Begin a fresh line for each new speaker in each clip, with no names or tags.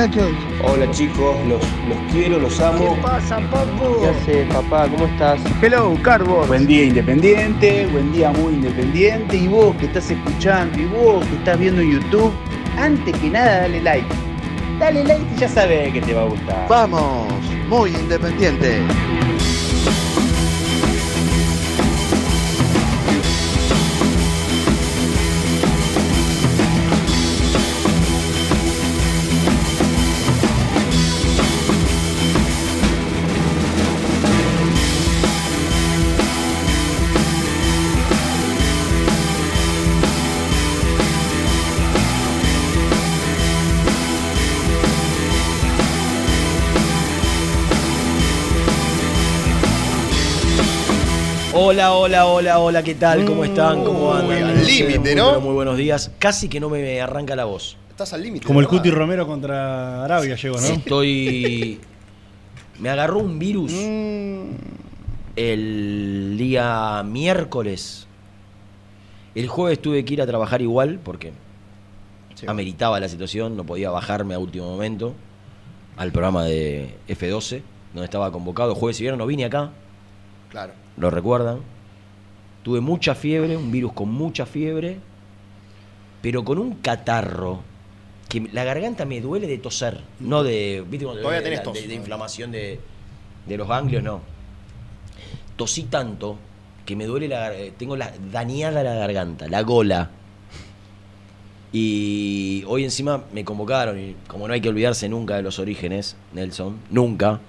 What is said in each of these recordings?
Muchachos.
Hola chicos, los, los quiero, los amo.
pasa, papu?
¿Qué hace, papá? ¿Cómo estás?
Hello, Cardboard.
Buen día independiente, buen día muy independiente. Y vos que estás escuchando, y vos que estás viendo YouTube, antes que nada dale like. Dale like y ya sabes que te va a gustar.
Vamos, muy independiente.
Hola, hola, hola, hola, ¿qué tal? ¿Cómo están? ¿Cómo andan?
al
Ustedes,
límite,
muy,
¿no?
pero Muy buenos días. Casi que no me arranca la voz.
Estás al límite.
Como el. Cuti Romero contra Arabia llegó, ¿no?
Estoy. Me agarró un virus
Mm.
el día miércoles. El jueves tuve que ir a trabajar igual porque
Sí.
ameritaba la situación, no podía bajarme a último momento al programa de F12, donde estaba convocado. Jueves y viernes no vine acá,
Claro.
Lo recuerdan. Tuve mucha fiebre, un virus con mucha fiebre, pero con un catarro que la garganta me duele de toser, no de, ¿viste
Todavía
duele
tenés tos.
de, de inflamación de, de los ganglios, no. Tosí tanto que me duele la eh, tengo la dañada la garganta, la gola. Y hoy encima me convocaron y como no hay que olvidarse nunca de los orígenes, Nelson, nunca.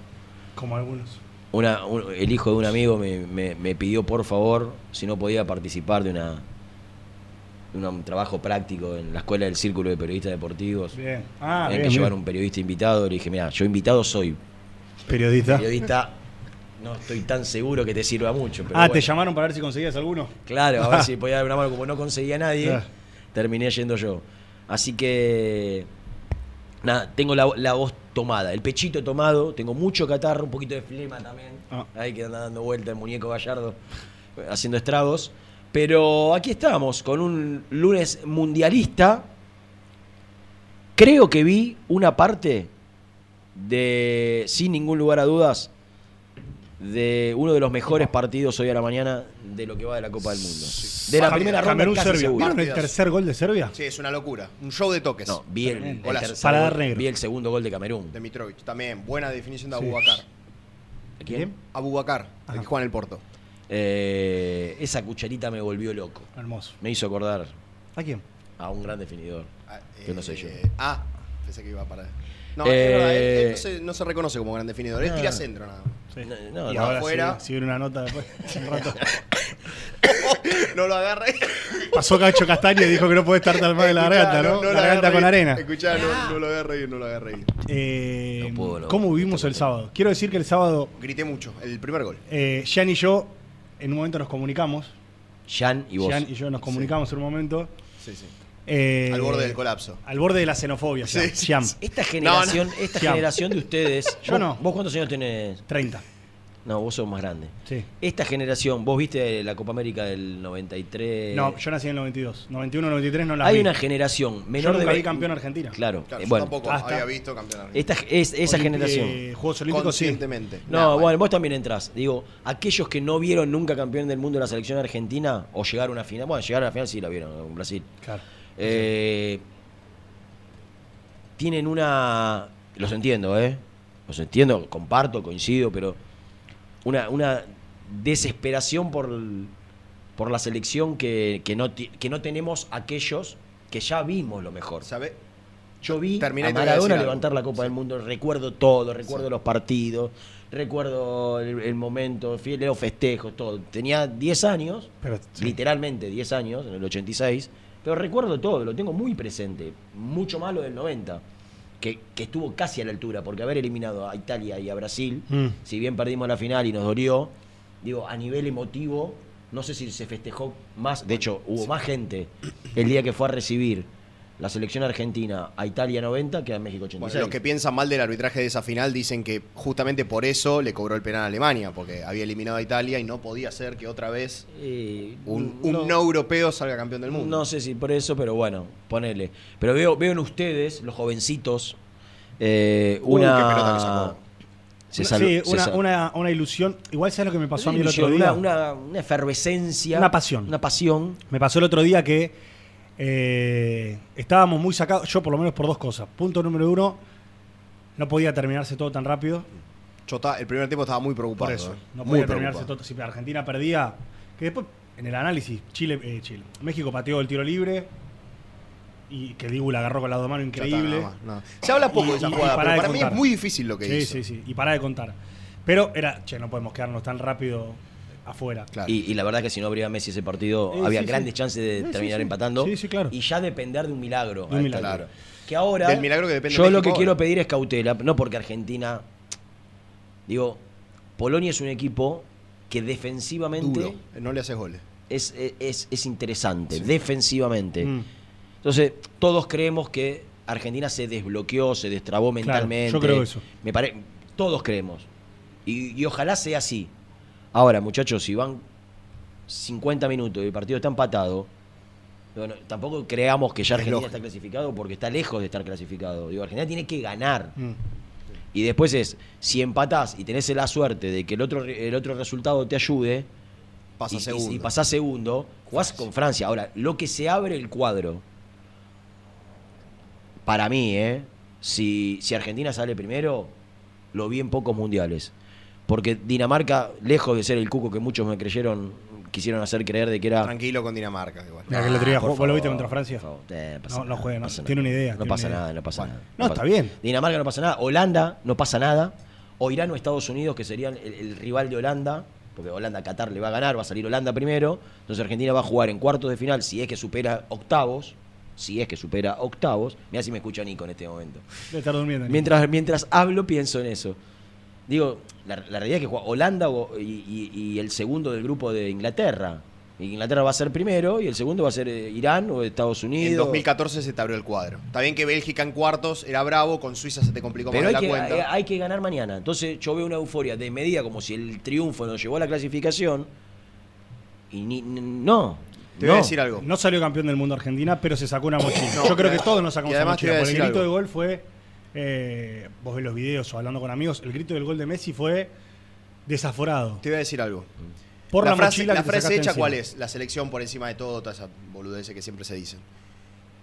Como algunos.
Una, un- el hijo de un amigo me, me- me pidió por favor si no podía participar de una de un trabajo práctico en la escuela del Círculo de Periodistas Deportivos.
Bien. Ah, bien,
que llevar
bien.
un periodista invitado. Le dije, mira, yo invitado soy.
Periodista.
Periodista no estoy tan seguro que te sirva mucho. Pero
ah,
bueno.
¿te llamaron para ver si conseguías alguno?
Claro, a ver si podía dar una mano. Como no conseguía a nadie, terminé yendo yo. Así que. Nada, tengo la, la voz tomada, el pechito tomado, tengo mucho catarro, un poquito de flema también.
Ah.
Ahí que anda dando vuelta el muñeco gallardo, haciendo estragos. Pero aquí estamos, con un lunes mundialista. Creo que vi una parte de, sin ningún lugar a dudas, de uno de los mejores partidos hoy a la mañana de lo que va de la Copa del Mundo. De la
Cam-
primera ronda
Camerún,
casi
Serbia.
seguro.
¿Vieron el tercer gol de Serbia?
Sí, es una locura. Un show de toques.
No, vi el, el tercer
Para
gol,
dar negro.
vi el segundo gol de Camerún.
De Mitrovic. También. Buena definición de
Sí.
Abubakar.
¿De quién?
Abubakar, el que juega en el Porto.
Eh, esa cucharita me volvió loco.
Hermoso.
Me hizo acordar
¿A quién?
a un gran definidor.
Ah,
Que no sé yo.
eh, Ah, pensé que iba para. No,
Eh,
es verdad, él, él no, se, no se reconoce como gran definidor. Él tira centro nada más.
Sí.
No, no,
y ahora
afuera.
Si, si viene una nota después. un rato.
no lo agarra.
Pasó Cacho Castaño y dijo que no puede estar tan mal de la garganta, ¿no?
lo
la garganta con arena.
Escuchá, no, no lo agarra ahí, no lo agarra ahí.
Eh,
No puedo, no.
¿Cómo vivimos el sábado? Quiero decir que el sábado
Grité mucho. El primer gol.
eh, Jan y yo en un momento nos comunicamos.
Jan y vos.
Gian y yo nos comunicamos en un momento.
Sí, sí.
Eh,
Al borde del colapso.
Al borde de la xenofobia,
Sí.
Esta generación,
No,
esta generación de ustedes.
Yo
vos-
no.
¿Vos cuántos años tenés?
30.
No, vos sos más grande.
Sí.
Esta generación, vos viste la Copa América del 93.
No, yo nací en el 92. 91, 93 no la
Hay
vi.
una generación
Yo
menor
nunca
de
vi campeón Argentina.
Claro,
Claro,
eh,
yo
bueno,
tampoco
hasta-
había visto campeón argentino.
esta es esa generación.
eh, Juegos Olímpicos sí.
Conscientemente.
No,
Nah,
bueno, vos también entrás. Digo, aquellos que no vieron nunca campeón del mundo de la selección argentina o llegaron a una final, bueno, llegaron a la final sí la vieron con Brasil.
Claro.
Eh, tienen una. Los entiendo, ¿eh? Los entiendo, comparto, coincido, pero. Una, una desesperación por, por la selección que, que, no, que no tenemos aquellos que ya vimos lo mejor.
¿Sabe?
Yo vi
Terminé,
a Maradona levantar la Copa
Sí.
del Mundo, recuerdo todo, recuerdo los partidos, recuerdo el, el momento, los festejos, todo. Tenía 10 años,
Pero, sí.
literalmente 10 años, en el 86, pero recuerdo todo, lo tengo muy presente, mucho más lo del 90, que, que estuvo casi a la altura, porque haber eliminado a Italia y a Brasil,
Mm.
si bien perdimos la final y nos dolió, digo, a nivel emotivo, no sé si se festejó más, de hecho, hubo más gente el día que fue a recibir la selección argentina a Italia 90 que a México 86.
Bueno, los que piensan mal del arbitraje de esa final dicen que justamente por eso le cobró el penal a Alemania, porque había eliminado a Italia y no podía ser que otra vez
Eh,
un, un no, europeo salga campeón del mundo.
No sé si por eso, pero bueno, ponele. Pero veo, veo en ustedes, los jovencitos, eh,
Uy,
una.
qué pelota que sacó.
Se
Una-
saló-
sí,
se
una,
sal-
una, una ilusión. Igual sabes lo que me pasó a mí el otro día.
Una, una- una efervescencia.
Una pasión.
Una pasión.
Me pasó el otro día que eh, estábamos muy sacados, yo por lo menos por dos cosas. Punto número uno, no podía terminarse todo tan rápido.
Yo estaba- el primer tiempo estaba muy preocupado.
Por eso,
eh.
no
muy
podía terminarse
preocupado.
todo. Si Argentina perdía, que después en el análisis, Chile, eh, Chile, México pateó el tiro libre y que Dibu la agarró con las dos manos
está,
increíble.
Se habla poco
Y-
de esa jugada,
pará
pero
de
para mí es muy difícil lo que
sí,
hizo.
Sí, sí, y para de contar. Pero era, che, no podemos quedarnos tan rápido afuera.
Claro.
Y, y la verdad que si no abría Messi ese partido,
Eh,
había
sí,
grandes
sí.
chances de
sí,
terminar
sí.
empatando.
Sí, sí, claro.
Y ya depender de un milagro.
De un milagro.
Que ahora.
Del milagro que depende
Yo lo
México
que
ahora.
quiero pedir es cautela, no porque Argentina. Digo, Polonia es un equipo que defensivamente
Duro. No le haces goles.
es, es, es interesante, defensivamente.
Mm.
Entonces, todos creemos que Argentina se desbloqueó, se destrabó mentalmente.
yo creo eso.
Me pare... Todos creemos. Y, y ojalá sea así. Ahora, muchachos, si van 50 minutos y el partido está empatado, bueno, tampoco creamos que ya Argentina está clasificado porque está lejos de estar clasificado. Digo, Argentina tiene que ganar.
Mm.
Y después es, si empatás y tenés la suerte de que el otro, el otro resultado te ayude,
Pasa
y,
segundo.
y pasás segundo, jugás con Francia. Ahora, lo que se abre el cuadro, para mí, ¿eh? Si, si Argentina sale primero, lo vi en pocos mundiales. Porque Dinamarca, lejos de ser el cuco que muchos me creyeron, quisieron hacer creer de que era.
Tranquilo con Dinamarca. Igual.
Mira que día
Ah,
¿vos lo viste contra Francia?
Eh, pasa
No, no
nada,
juega, no,
pasa
tiene
nada.
una idea,
No pasa
idea.
nada, no pasa
Bueno.
nada.
No,
pasa-
está bien.
Dinamarca no pasa nada. Holanda no pasa nada. O Irán o Estados Unidos, que serían el, el rival de Holanda, porque Holanda a Qatar le va a ganar, va a salir Holanda primero. Entonces Argentina va a jugar en cuartos de final si es que supera octavos. Si es que supera octavos. Mira si me escucha Nico en este momento.
Debe estar durmiendo.
Mientras, mientras hablo, pienso en eso. Digo, la, la realidad es que juega Holanda o- y, y- y el segundo del grupo de Inglaterra. Inglaterra va a ser primero y el segundo va a ser eh, Irán o Estados Unidos.
En 2014 se te abrió el cuadro. Está bien que Bélgica en cuartos era bravo, con Suiza se te complicó
Pero
más la
que,
cuenta.
hay, hay que ganar mañana. Entonces yo veo una euforia de medida como si el triunfo nos llevó a la clasificación. Y ni, no.
te
no.
voy a decir algo.
No salió campeón del mundo Argentina, pero se sacó una mochila.
No,
Yo creo que todos nos sacamos una mochila. Porque el grito
algo.
de gol fue. Eh, vos ves los videos o hablando con amigos. El grito del gol de Messi fue desaforado.
Te voy a decir algo.
Por la,
frase, la hecha,
encima.
¿cuál es? La selección por encima de todo, toda esa boludez que siempre se dicen.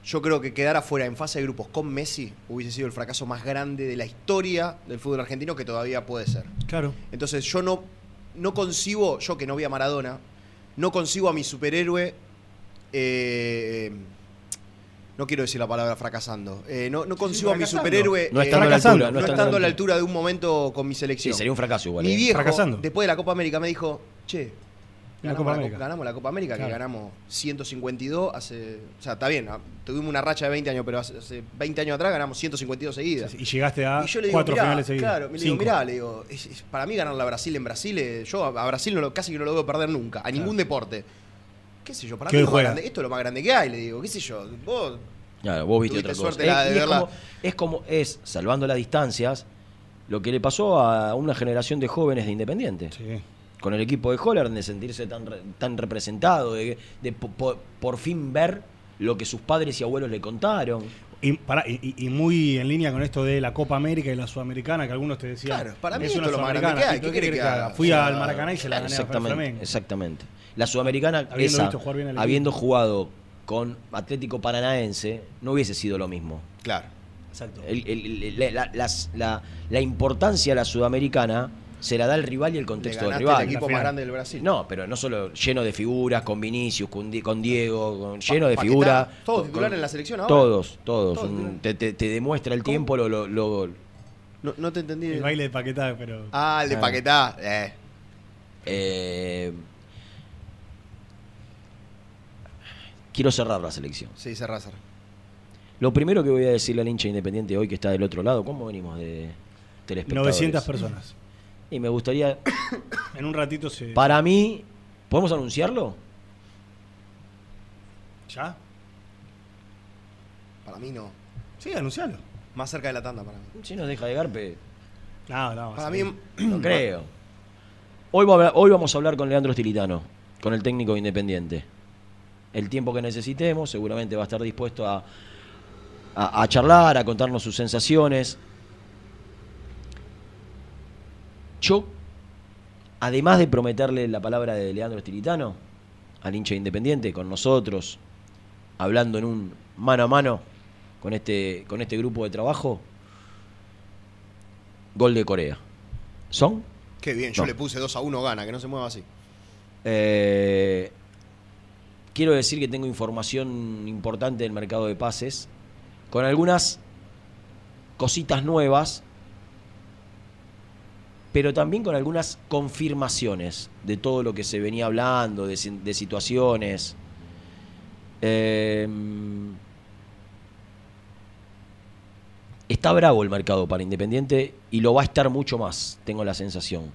Yo creo que quedar afuera en fase de grupos con Messi hubiese sido el fracaso más grande de la historia del fútbol argentino que todavía puede ser.
Claro.
Entonces yo no, no concibo, yo que no vi a Maradona, no concibo a mi superhéroe, eh, no quiero decir la palabra fracasando, eh, no, no concibo a mi superhéroe
No
eh,
estando a la
fracasando,
altura.
no estando a la altura de un momento con mi
Sí,
selección.
sería un fracaso igual.
Mi
eh.
viejo,
Fracasando.
después de la Copa América, me dijo, che,
La
ganamos
Copa
la,
América.
Copa- ganamos la Copa América,
Claro.
que ganamos 152 hace... O sea, está bien, ah, tuvimos una racha de 20 años, pero hace, hace 20 años atrás ganamos 152 seguidas.
Y llegaste a
Y yo le digo,
cuatro
mirá,
finales seguidas.
claro, le digo,
Cinco.
mirá, le digo, es- es- para mí ganar la Brasil en Brasil, eh, yo a a Brasil no lo- casi que no lo veo perder nunca, a ningún deporte. Qué sé yo, para mí es lo más grande- esto es lo más grande que hay, le digo, qué sé yo. Vos,
Claro, vos viste otra cosa.
suerte la de
es, es como, es como es, salvando las distancias, lo que le pasó a una generación de jóvenes de Independiente.
Sí.
Con el equipo de Holland, de sentirse tan, re- tan representado, de, de po- po- por fin ver lo que sus padres y abuelos le contaron.
Y, pará, y- muy en línea con esto de la Copa América y la Sudamericana, que algunos te decían.
Claro, para mí
es
esto
una
es lo más grande
Sudamericana.
que hay.
¿Y
¿Qué querés que haga?
Fui
O sea,
al Maracaná y se la gané a
exactamente,
Flamengo.
exactamente. La Sudamericana,
Habiendo
esa,
visto jugar bien al equipo.
habiendo jugado con Atlético Paranaense, no hubiese sido lo mismo.
claro.
Exacto.
El- el- el- la, la- las- la- la importancia a la Sudamericana se la da el rival y el
Le
contexto del rival.
el equipo más grande del Brasil.
No, pero no solo lleno de figuras, con Vinicius, con, Di- con Diego, con- lleno de figuras.
todos
con-
titulares en la selección ahora.
Todos, todos.
Todos
Un-
titulares.
te, te- te demuestra el
¿Cómo?
tiempo lo, lo- lo-
No, no te entendí.
El baile de Paquetá, pero.
Ah, el de
Ah.
Paquetá. Eh.
eh, quiero cerrar la selección.
Sí, cerrá, cerrá.
Lo primero que voy a decirle al hincha independiente hoy que está del otro lado, ¿cómo venimos de telespectadores?
900 personas.
Y me gustaría,
En un ratito se.
para mí, ¿podemos anunciarlo?
¿Ya?
Para mí no.
Sí, anuncialo.
Más cerca de la tanda para mí.
Si nos deja de garpe,
No, no.
Para mí.
no creo. Hoy, va a hablar- hoy vamos a hablar con Leandro Stilitano, con el técnico de independiente. El tiempo que necesitemos, seguramente va a estar dispuesto a, a, a charlar, a contarnos sus sensaciones. Yo, además de prometerle la palabra de Leandro Stilitano, al hincha independiente, con nosotros, hablando en un mano a mano con este, con este grupo de trabajo, gol de Corea. ¿Son?
Qué bien, yo
No.
le puse 2 a 1 gana, que no se mueva así.
Eh, quiero decir que tengo información importante del mercado de pases, con algunas cositas nuevas, pero también con algunas confirmaciones de todo lo que se venía hablando, de, si- de situaciones. Eh, está bravo el mercado para Independiente y lo va a estar mucho más, tengo la sensación.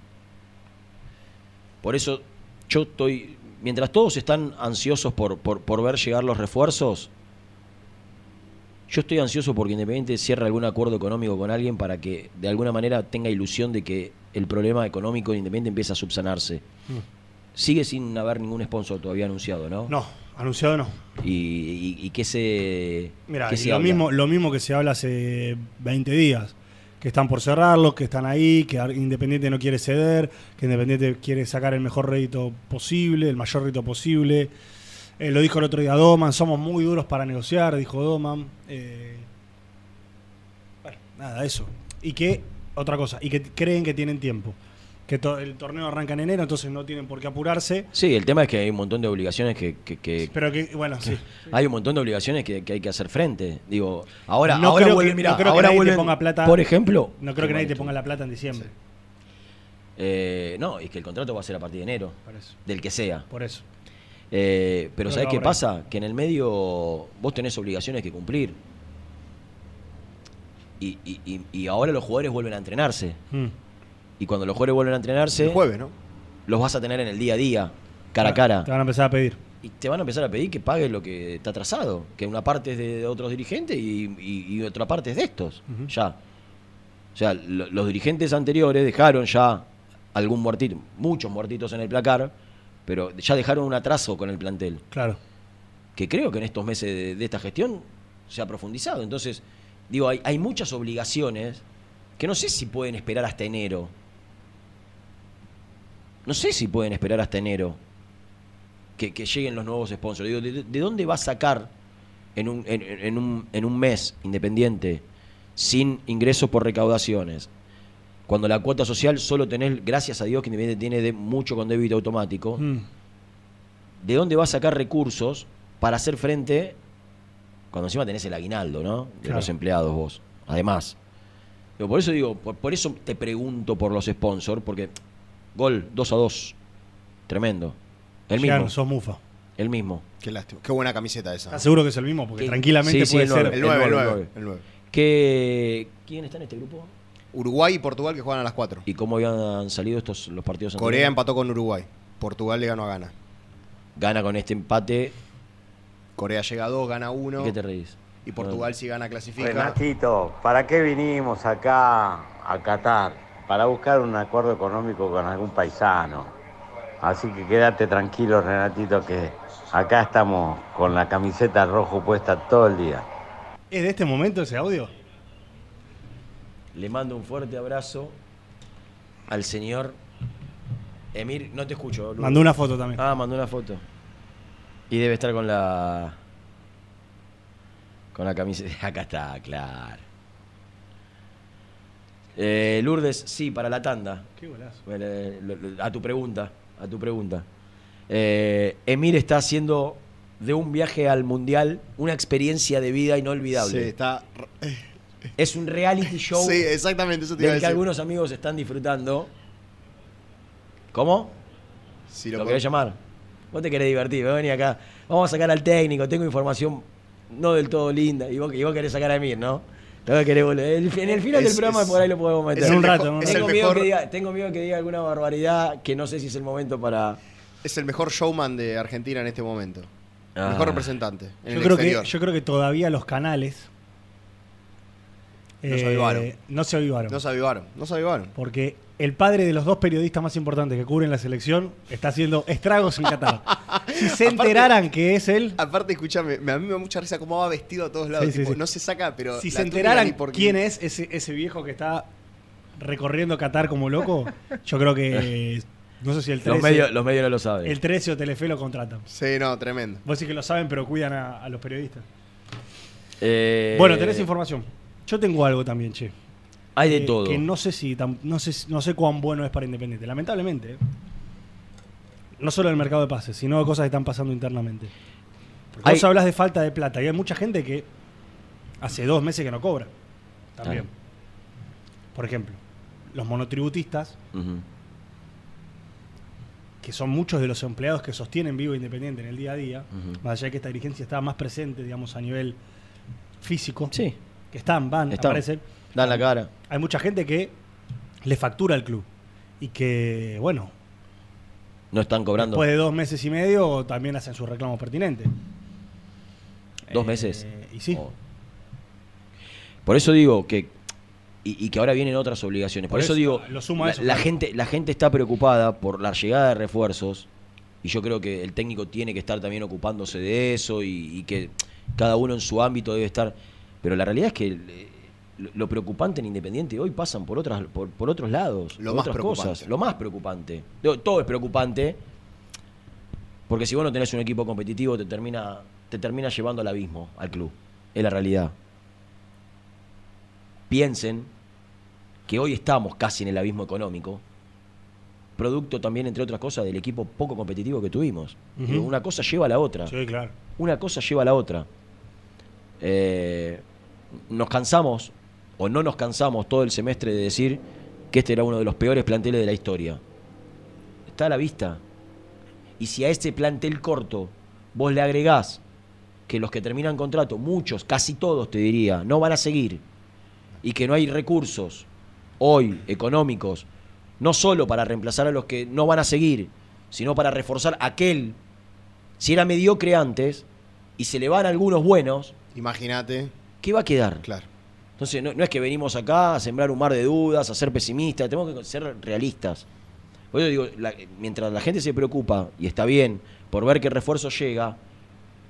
Por eso yo estoy, mientras todos están ansiosos por, por, por ver llegar los refuerzos, yo estoy ansioso porque Independiente cierre algún acuerdo económico con alguien para que de alguna manera tenga ilusión de que el problema económico de Independiente empiece a subsanarse. Sigue sin haber ningún sponsor todavía anunciado, ¿no?
No, anunciado no.
Y, y, y que se...
Mira, lo
habla?
mismo, lo mismo que se habla hace 20 días. Que están por cerrarlos, que están ahí, que Independiente no quiere ceder, que Independiente quiere sacar el mejor rédito posible, el mayor rédito posible. Eh, lo dijo el otro día Doman, somos muy duros para negociar, dijo Doman. Eh, bueno, nada, eso. Y que, otra cosa, y que creen que tienen tiempo. Que to- el torneo arranca en enero, entonces no tienen por qué apurarse.
Sí, el tema es que hay un montón de obligaciones que... que- que-
Pero que, bueno, sí.
Hay un montón de obligaciones que, que hay que hacer frente. Digo, ahora,
No
ahora
creo que-
mirá,
no creo que
ahora
nadie te
vuelven,
ponga plata-
Por ejemplo.
No creo que nadie te ponga la plata en diciembre.
Eh, no, es que el contrato va a ser a partir de enero,
Por eso.
del que sea.
Por eso.
Eh, pero ¿sabes
que
qué pasa? Que en el medio vos tenés obligaciones que cumplir. Y, y- y- y ahora los jugadores vuelven a entrenarse.
Mm.
Y cuando los jugadores vuelven a entrenarse,
El jueves, ¿no?
los vas a tener en el día a día, cara a
Te
cara.
van a empezar a pedir.
Y te van a empezar a pedir que pagues lo que está atrasado. Que una parte es de otros dirigentes y, y- y otra parte es de estos. Ya. O sea, lo- los dirigentes anteriores dejaron ya algún muertito, muchos muertitos en el placar, pero ya dejaron un atraso con el plantel.
Claro.
Que creo que en estos meses de, de esta gestión se ha profundizado. Entonces, digo, hay, hay muchas obligaciones que no sé si pueden esperar hasta enero. No sé si pueden esperar hasta enero que, que lleguen los nuevos sponsors. Digo, ¿de, de dónde va a sacar en un, en, en un, en un mes independiente sin ingresos por recaudaciones? Cuando la cuota social solo tenés, gracias a Dios que Independiente tiene de mucho con débito automático,
Mm.
¿de dónde va a sacar recursos para hacer frente cuando encima tenés el aguinaldo, ¿no? De
Claro.
los empleados vos. Además. Digo, por eso digo, por, por eso te pregunto por los sponsors, porque gol 2 a 2. Tremendo. El
Ya
mismo.
no sos mufa.
El mismo.
Qué lástima. Qué buena camiseta esa.
¿Estás seguro que es el mismo? Porque
Sí.
tranquilamente
Sí, sí,
puede
el
ser.
El 9, el
nueve,
9.
el
El 9.
¿Qué, ¿Quién está en este grupo?
Uruguay y Portugal que juegan a las 4.
¿Y cómo habían salido estos los partidos
Corea
anteriores?
empató con Uruguay. Portugal le ganó a Ghana.
gana con este empate.
Corea llega a 2, gana 1.
¿Y qué te reís?
Y Portugal si gana clasifica.
Renatito, ¿para qué vinimos acá a Qatar? Para buscar un acuerdo económico con algún paisano. Así que quédate tranquilo, Renatito, que acá estamos con la camiseta rojo puesta todo el día.
¿Es de este momento ese audio?
Le mando un fuerte abrazo al señor Emir. No te escucho.
Mandó una foto también.
Ah, mandó una foto. Y debe estar con la. Con la camiseta. Acá está, claro. Eh, Lourdes, sí, para la tanda.
Qué golazo.
Eh, A tu pregunta, a tu pregunta. Eh, Emir está haciendo de un viaje al mundial una experiencia de vida inolvidable.
Sí, está.
Es un reality show
Sí, exactamente, eso te iba a
del que
decir.
algunos amigos están disfrutando. ¿Cómo?
Si
¿Lo,
lo
querés llamar? Vos te querés divertir, vení acá. Vamos a sacar al técnico, tengo información no del todo linda. Y vos, y vos querés sacar a Emir, ¿no? Que. El- en el final
Es-
del programa
es-
por ahí lo podemos meter.
es el
un rato,
mejor-
Tengo miedo,
mejor-
que diga, tengo miedo que diga alguna barbaridad que no sé si es el momento para.
Es el mejor showman de Argentina en este momento.
Ah.
Mejor representante. En
Yo
el
creo, que, yo creo que todavía los canales
No se avivaron.
no se avivaron.
No se avivaron, no se avivaron.
Porque el padre de los dos periodistas más importantes que cubren la selección está haciendo estragos en Qatar. si se
Aparte-
enteraran que es él,
Aparte, escúchame, me- a mí me da mucha risa cómo va vestido a todos lados.
Sí, sí,
tipo,
sí.
No se saca, pero.
si
la
se enteraran
ni por
quién es ese, ese viejo que está recorriendo Qatar como loco, yo creo que no sé si el 13,
Los medios, los medios no lo saben.
el 13 o Telefe lo contratan.
Sí, no, tremendo.
Vos sí que lo saben, pero cuidan a, a los periodistas.
Eh,
Bueno, tenés información. Yo tengo algo también, che.
Hay de
que-
todo.
Que no sé si tam- no sé no sé cuán bueno es para Independiente. Lamentablemente. ¿eh? No solo el mercado de pases, sino de cosas que están pasando internamente. Porque
Hay-
Vos hablas de falta de plata y hay mucha gente que hace dos meses que no cobra. También. Por ejemplo, los monotributistas, que son muchos de los empleados que sostienen Vivo Independiente en el día a día, más allá de que esta dirigencia estaba más presente, digamos, a nivel físico,
Sí,
que están, van,
Están.
aparecen.
dan la cara.
hay mucha gente que le factura al club y que, bueno,
No están cobrando
después de dos meses y medio también hacen sus reclamos pertinentes.
dos
Eh,
meses.
Y sí.
Oh. Por eso digo que. Y, y que ahora vienen otras obligaciones. Por,
Por
eso,
eso,
digo.
lo sumo a eso,
la
claro.
gente, la gente está preocupada por la llegada de refuerzos. Y yo creo que el técnico tiene que estar también ocupándose de eso. Y, y que cada uno en su ámbito debe estar. Pero la realidad es que. eh, lo- preocupante en Independiente hoy pasan por otras por, por otros lados,
Lo
por
más
otras
preocupante.
cosas. Lo más preocupante. Todo es preocupante, porque si vos no tenés un equipo competitivo, te termina, te termina llevando al abismo, al club. Es la realidad. Piensen que hoy estamos casi en el abismo económico, producto también, entre otras cosas, del equipo poco competitivo que tuvimos. Una cosa lleva a la otra.
Sí, claro.
Una cosa lleva a la otra. Eh, nos cansamos, o no nos cansamos todo el semestre de decir que este era uno de los peores planteles de la historia. Está a la vista. Y si a este plantel corto vos le agregás que los que terminan contrato, muchos, casi todos te diría, no van a seguir, y que no hay recursos hoy económicos, no solo para reemplazar a los que no van a seguir, sino para reforzar aquel, si era mediocre antes, y se le van algunos buenos,
Imagínate.
¿Qué va a quedar?
Claro.
Entonces, no, no es que venimos acá a sembrar un mar de dudas, a ser pesimistas, tenemos que ser realistas. Por eso digo, la- mientras la gente se preocupa, y está bien, por ver qué refuerzo llega,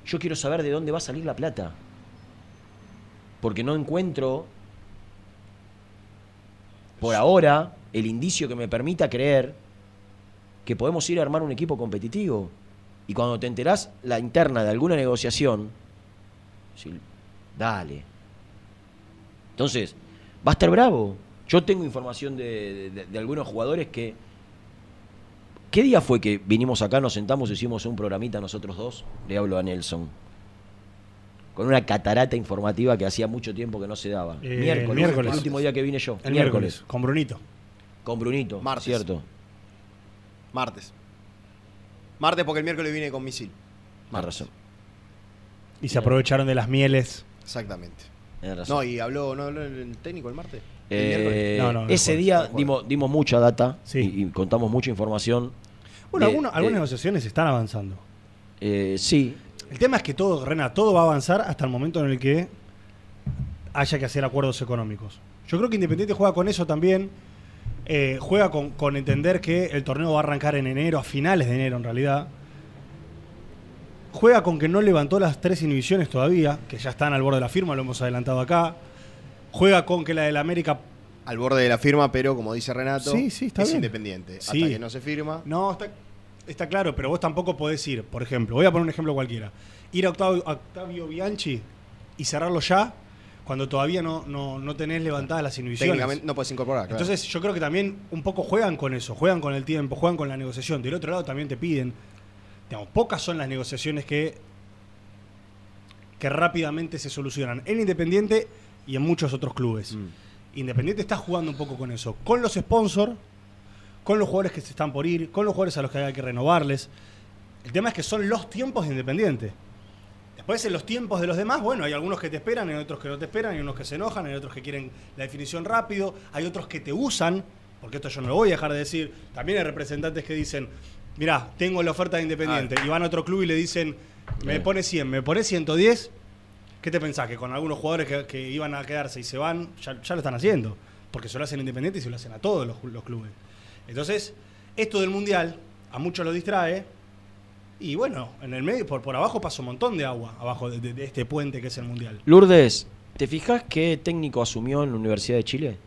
yo quiero saber de dónde va a salir la plata. Porque no encuentro, por ahora, el indicio que me permita creer que podemos ir a armar un equipo competitivo. Y cuando te enterás la interna de alguna negociación, decís, dale, entonces, va a estar bravo. Yo tengo información de, de- de algunos jugadores que... ¿Qué día fue que vinimos acá, nos sentamos, hicimos un programita nosotros dos? Le hablo a Nelson. Con una catarata informativa que hacía mucho tiempo que no se daba.
Eh,
miércoles,
el miércoles.
el último día que vine yo.
El miércoles, con Brunito.
Con Brunito,
Martes.
cierto.
Martes. Martes porque el miércoles viene con misil.
Más razón.
Y se aprovecharon de las mieles.
Exactamente.
razón.
No, y habló, ¿no habló el técnico el martes? El
Eh,
miércoles.
No, no,
ese día dimos, dimos mucha data
Sí.
y, y contamos mucha información.
Bueno,
de-
alguna- algunas
de-
negociaciones están avanzando.
Eh, sí.
El tema es que todo, Rena, todo va a avanzar hasta el momento en el que haya que hacer acuerdos económicos. Yo creo que Independiente juega con eso también. eh, juega con, con entender que el torneo va a arrancar en enero, a finales de enero en realidad. Juega con que no levantó las tres inhibiciones todavía, que ya están al borde de la firma, lo hemos adelantado acá. Juega con que la del América
Al borde de la firma, pero como dice Renato,
Sí, sí, está
es
bien.
independiente.
Sí.
Hasta que no se firma.
No, está, está claro, pero vos tampoco podés ir, por ejemplo, voy a poner un ejemplo cualquiera. Ir a Octavio, a Octavio Bianchi y cerrarlo ya cuando todavía no, no, no tenés levantadas las inhibiciones.
Técnicamente no puedes incorporar. claro.
Entonces yo creo que también un poco juegan con eso, juegan con el tiempo, juegan con la negociación. Del otro lado también te piden, digamos, pocas son las negociaciones que, que rápidamente se solucionan en Independiente y en muchos otros clubes.
Mm.
Independiente está jugando un poco con eso, con los sponsors, con los jugadores que se están por ir, con los jugadores a los que hay que renovarles. El tema es que son los tiempos de Independiente. Después en los tiempos de los demás, bueno, hay algunos que te esperan, hay otros que no te esperan, hay unos que se enojan, hay otros que quieren la definición rápido, hay otros que te usan, porque esto yo no lo voy a dejar de decir. También hay representantes que dicen, mirá, tengo la oferta de Independiente, y van a otro club y le dicen, me pone 100, me pone 110, ¿qué te pensás? Que con algunos jugadores que, que iban a quedarse y se van, ya, ya lo están haciendo, porque se lo hacen Independiente y se lo hacen a todos los, los clubes. Entonces, esto del Mundial a muchos lo distrae, y bueno, en el medio, por, por abajo pasa un montón de agua, abajo de, de- de este puente que es el Mundial.
Lourdes, ¿te fijas qué técnico asumió en la Universidad de Chile?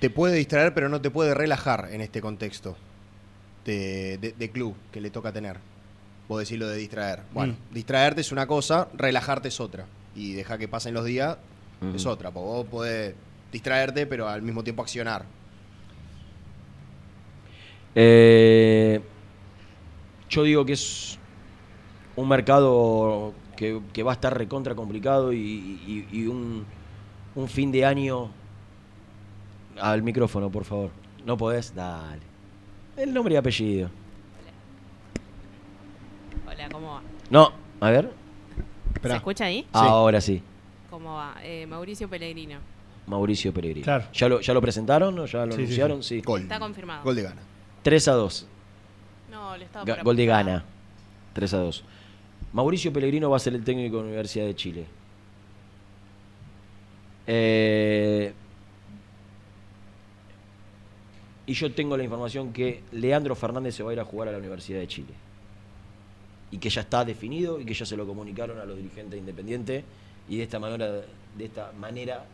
Te puede distraer, pero no te puede relajar en este contexto de, de- de club que le toca tener. Vos decís lo de distraer. Bueno,
Mm.
distraerte es una cosa, relajarte es otra. Y dejar que pasen los días es otra. Porque vos podés distraerte, pero al mismo tiempo accionar.
Eh, yo digo que es un mercado que, que va a estar recontra complicado y, y- y un, un fin de año. Al micrófono, por favor. No podés, dale. El nombre y apellido.
Hola, ¿cómo va?
No, a ver.
¿Se escucha ahí?
Ahora sí.
¿Cómo va? Eh, Mauricio Pellegrino.
Mauricio Peregrino.
Claro.
¿Ya lo, ¿Ya lo presentaron o ya lo
Sí, sí,
anunciaron? Sí.
Gol.
Está confirmado.
Gol de gana.
3 a 2.
No, le estaba
Ga-
por
Gol de
apuntar.
gana. 3 a 2. Mauricio Pellegrino va a ser el técnico de la Universidad de Chile. Eh, y yo tengo la información que Leandro Fernández se va a ir a jugar a la Universidad de Chile. Y que ya está definido y que ya se lo comunicaron a los dirigentes de Independiente. Y de esta manera, de esta manera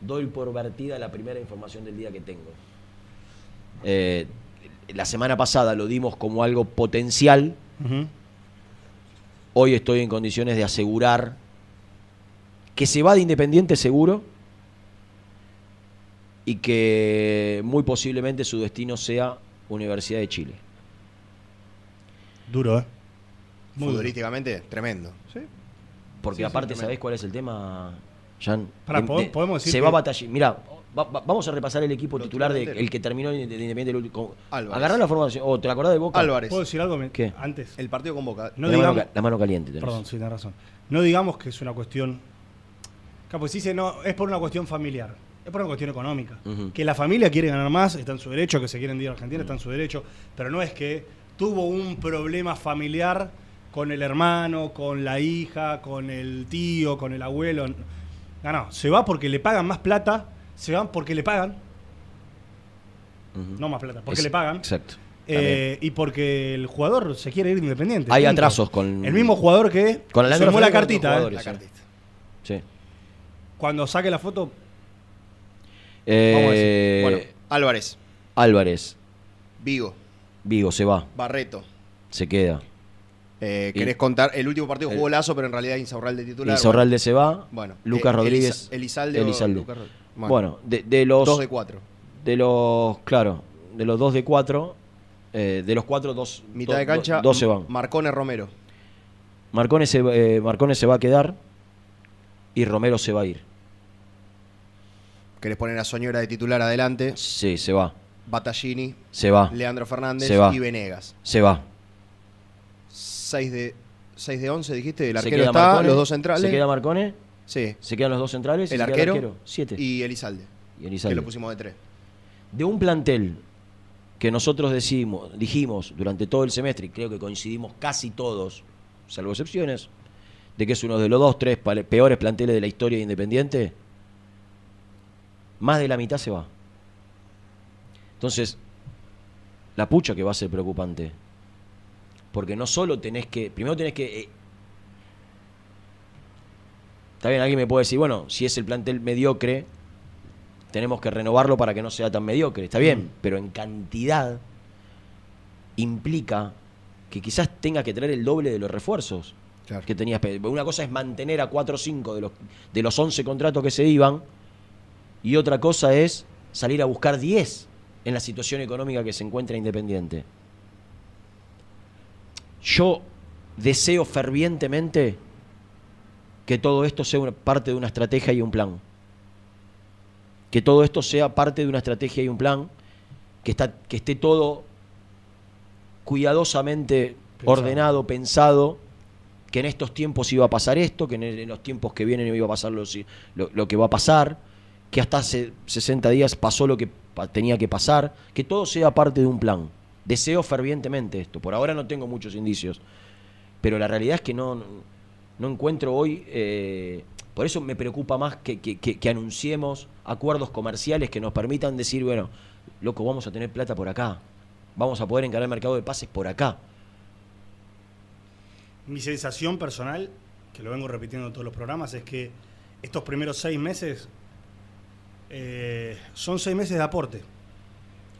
doy por vertida la primera información del día que tengo. Eh, la semana pasada lo dimos como algo potencial. Hoy estoy en condiciones de asegurar que se va de Independiente seguro y que muy posiblemente su destino sea Universidad de Chile.
Duro, ¿eh? Muy duro.
Futbolísticamente, tremendo.
Sí.
Porque
Sí, sí,
aparte,
tremendo.
¿sabés cuál es el tema, Jan? De-
¿pod-
de-
podemos decir
Se
que-
va a batallar. Mira, vamos a repasar el equipo
Lo
titular de,
titular
el que terminó de de Independiente. el último-
Álvarez.
Agarrá la formación. ¿O te la acordás de Boca?
Álvarez.
¿Puedo decir algo
¿Qué?
antes?
El partido con Boca.
No
la,
digamos,
mano, la mano caliente. tenés.
Perdón, sí, tenés razón. No digamos que es una cuestión. Claro, pues dice, no, es por una cuestión familiar. Es por una cuestión económica. Que la familia quiere ganar más, está en su derecho, que se quieren ir a Argentina, está en su derecho. Pero no es que tuvo un problema familiar con el hermano, con la hija, con el tío, con el abuelo. No, no, se va porque le pagan más plata, se van porque le pagan, no más plata, porque
Es-
le pagan.
Exacto.
Eh, y porque el jugador se quiere ir independiente.
Hay
punto.
atrasos con-
El mismo jugador que
Con
firmó la
con
cartita. ¿eh?
La cartita.
Sí.
Cuando saque la foto,
Eh,
Vamos a decir. Bueno, Álvarez,
Álvarez,
Vigo,
Vigo se va,
Barreto.
se queda.
Eh,
Y-
¿Querés contar? El último partido
El-
jugó Lazo, pero en realidad Insaurralde titular.
Insaurralde se va,
Bueno,
Lucas
eh,
Rodríguez,
Elizalde
Elizalde.
Lucas.
Bueno,
Bueno,
de, de los
Dos de cuatro.
de los claro, de los dos de cuatro, eh, de los cuatro dos
Mitad
do-
de cancha.
do- dos se van.
Marcone Romero.
Marcone se, eh, Marcone se va a quedar y Romero se va a ir.
¿Querés poner a Soñora de titular adelante?
Sí, se va,
Battaglini,
se va,
Leandro Fernández
Se va.
y Venegas.
se va.
6 de, 6 de 11, dijiste. El arquero está,
Marcone,
los dos centrales.
Se queda Marcone,
Sí.
se quedan los dos centrales,
El arquero,
el arquero. Siete.
Y Elizalde.
Y Elizalde.
Que lo pusimos de 3.
de un plantel que nosotros decimos, dijimos durante todo el semestre, y creo que coincidimos casi todos, salvo excepciones, de que es uno de los dos, tres peores planteles de la historia de Independiente, más de la mitad se va. Entonces, la pucha que va a ser preocupante. Porque no solo tenés que. Primero tenés que. eh, está bien, alguien me puede decir, bueno, si es el plantel mediocre, tenemos que renovarlo para que no sea tan mediocre. Está bien, pero en cantidad implica que quizás tenga que traer el doble de los refuerzos que tenías. Una cosa es mantener a 4 o 5 de los, de los 11 contratos que se iban, y otra cosa es salir a buscar 10 en la situación económica que se encuentra Independiente. Yo deseo fervientemente que todo esto sea una- parte de una estrategia y un plan. Que todo esto sea parte de una estrategia y un plan, que, está, que esté todo cuidadosamente
Pensado.
ordenado, pensado, que en estos tiempos iba a pasar esto, que en, en los tiempos que vienen iba a pasar lo- lo que va a pasar, que hasta hace 60 días pasó lo que tenía que pasar, que todo sea parte de un plan. Deseo fervientemente esto. Por ahora no tengo muchos indicios, pero la realidad es que no, no, encuentro hoy... eh, por eso me preocupa más que- que anunciemos acuerdos comerciales que nos permitan decir, bueno, loco, vamos a tener plata por acá, vamos a poder encarar el mercado de pases por acá.
Mi sensación personal, que lo vengo repitiendo en todos los programas, es que estos primeros seis meses eh, son seis meses de aporte.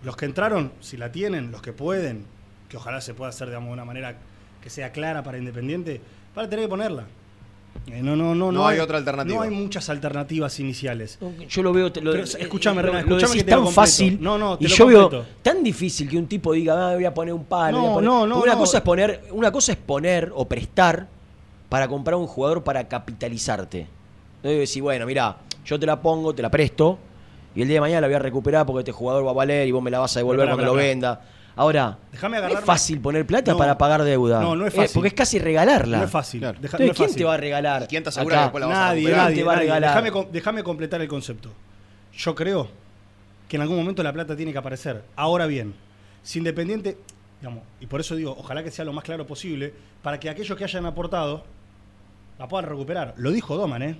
Los que entraron, si la tienen, los que pueden, que ojalá se pueda hacer digamos, de una manera que sea clara para Independiente, van a tener que ponerla. Eh, no, no, no,
No hay otra alternativa.
No hay muchas alternativas iniciales.
Yo lo veo. te- Lo,
Pero,
eh,
escúchame,
lo-
que te
tan fácil.
No, no, te
y
lo
yo veo tan difícil que un tipo diga, ah, voy a poner un palo.
No,
voy a poner-".
no, no,
Una
no.
cosa es poner, una cosa es poner o prestar para comprar un jugador para capitalizarte. No debe decir, bueno, mira, yo te la pongo, te la presto, y el día de mañana la voy a recuperar porque este jugador va a valer y vos me la vas a devolver
Pero,
cuando
pará,
lo venda. Ahora,
Déjame
no es fácil poner plata
No.
para pagar deuda.
No, no es
Eh,
fácil.
porque es casi regalarla.
No es fácil. Deja-
Entonces,
no es
¿quién
fácil.
te va a regalar?
quién te asegura
acá?
que después la vas a
Nadie,
recuperar?
nadie,
te va a regalar?
Déjame completar el concepto. Yo creo que en algún momento la plata tiene que aparecer. Ahora bien, si Independiente, digamos, y por eso digo, ojalá que sea lo más claro posible, para que aquellos que hayan aportado la puedan recuperar. Lo dijo Doman, ¿eh?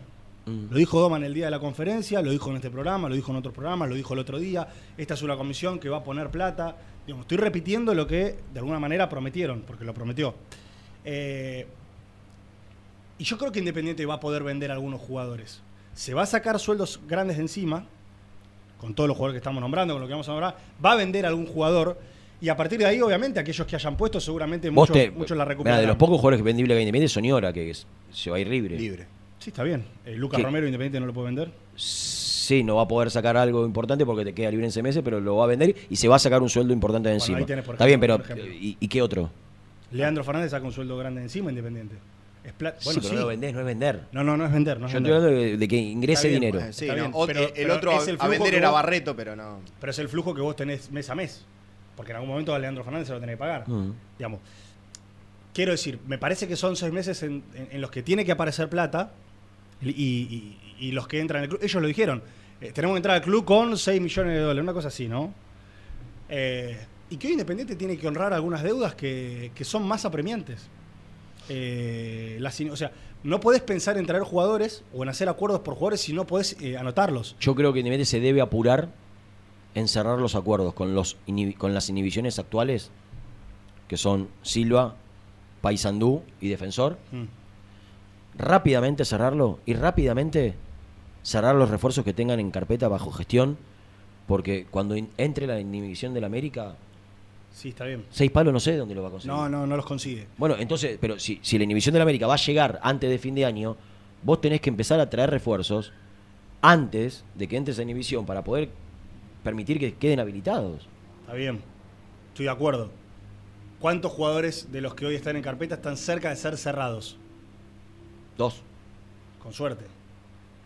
Mm.
Lo dijo Doman el día de la conferencia, lo dijo en este programa, lo dijo en otros programas, lo dijo el otro día. Esta es una comisión que va a poner plata. Digamos, estoy repitiendo lo que de alguna manera prometieron, porque lo prometió. Eh, y yo creo que Independiente va a poder vender a algunos jugadores. Se va a sacar sueldos grandes de encima, con todos los jugadores que estamos nombrando, con lo que vamos a nombrar. Va a vender a algún jugador. Y a partir de ahí, obviamente, aquellos que hayan puesto, seguramente muchos,
te-
muchos la recuperarán.
de los pocos jugadores vendibles que Independiente, Soñora, que es- se va a ir libre.
Libre.
Sí, está bien. Eh, Lucas. Romero, Independiente, no lo puede vender.
Sí, no va a poder sacar algo importante porque te queda libre en ese mes, pero lo va a vender y se va a sacar un sueldo importante de
Bueno,
encima.
ahí tenés, por
Está bien,
ejemplo,
pero
por ejemplo.
¿y, y qué otro?
Leandro Fernández saca un sueldo grande encima, Independiente. Es Bueno,
sí, pero
sí.
no lo vendés, no es vender.
No, no, no es vender. No es
Yo estoy
vender.
hablando de, de que ingrese
bien,
dinero.
Eh, sí, no,
pero-
el
pero
otro
es el
a vender era
vos-
Barreto, pero no.
Pero es el flujo que vos tenés mes a mes. Porque en algún momento a Leandro Fernández se lo tenés que pagar.
Mm.
Digamos. Quiero decir, me parece que son seis meses en, en- en los que tiene que aparecer plata y, y- y los que entran al club. Ellos lo dijeron. eh, tenemos que entrar al club con 6 millones de dólares, una cosa así, ¿no? Eh, y que hoy Independiente tiene que honrar algunas deudas que, que son más apremiantes. Eh, las o sea, no podés pensar en traer jugadores o en hacer acuerdos por jugadores si no podés anotarlos.
Yo creo que Independiente se debe apurar en cerrar los acuerdos con, los con las inhibiciones actuales, que son Silva, Paysandú y Defensor.
Mm.
Rápidamente cerrarlo y rápidamente cerrar los refuerzos que tengan en carpeta bajo gestión, porque cuando entre la inhibición del América,
Sí, está bien.
seis palos no sé dónde lo va a conseguir.
No, no, no los consigue.
Bueno, entonces, pero si, si la inhibición del América va a llegar antes de fin de año, vos tenés que empezar a traer refuerzos antes de que entre esa inhibición para poder permitir que queden habilitados.
Está bien. Estoy de acuerdo. ¿Cuántos jugadores de los que hoy están en carpeta están cerca de ser cerrados?
Dos,
Con suerte.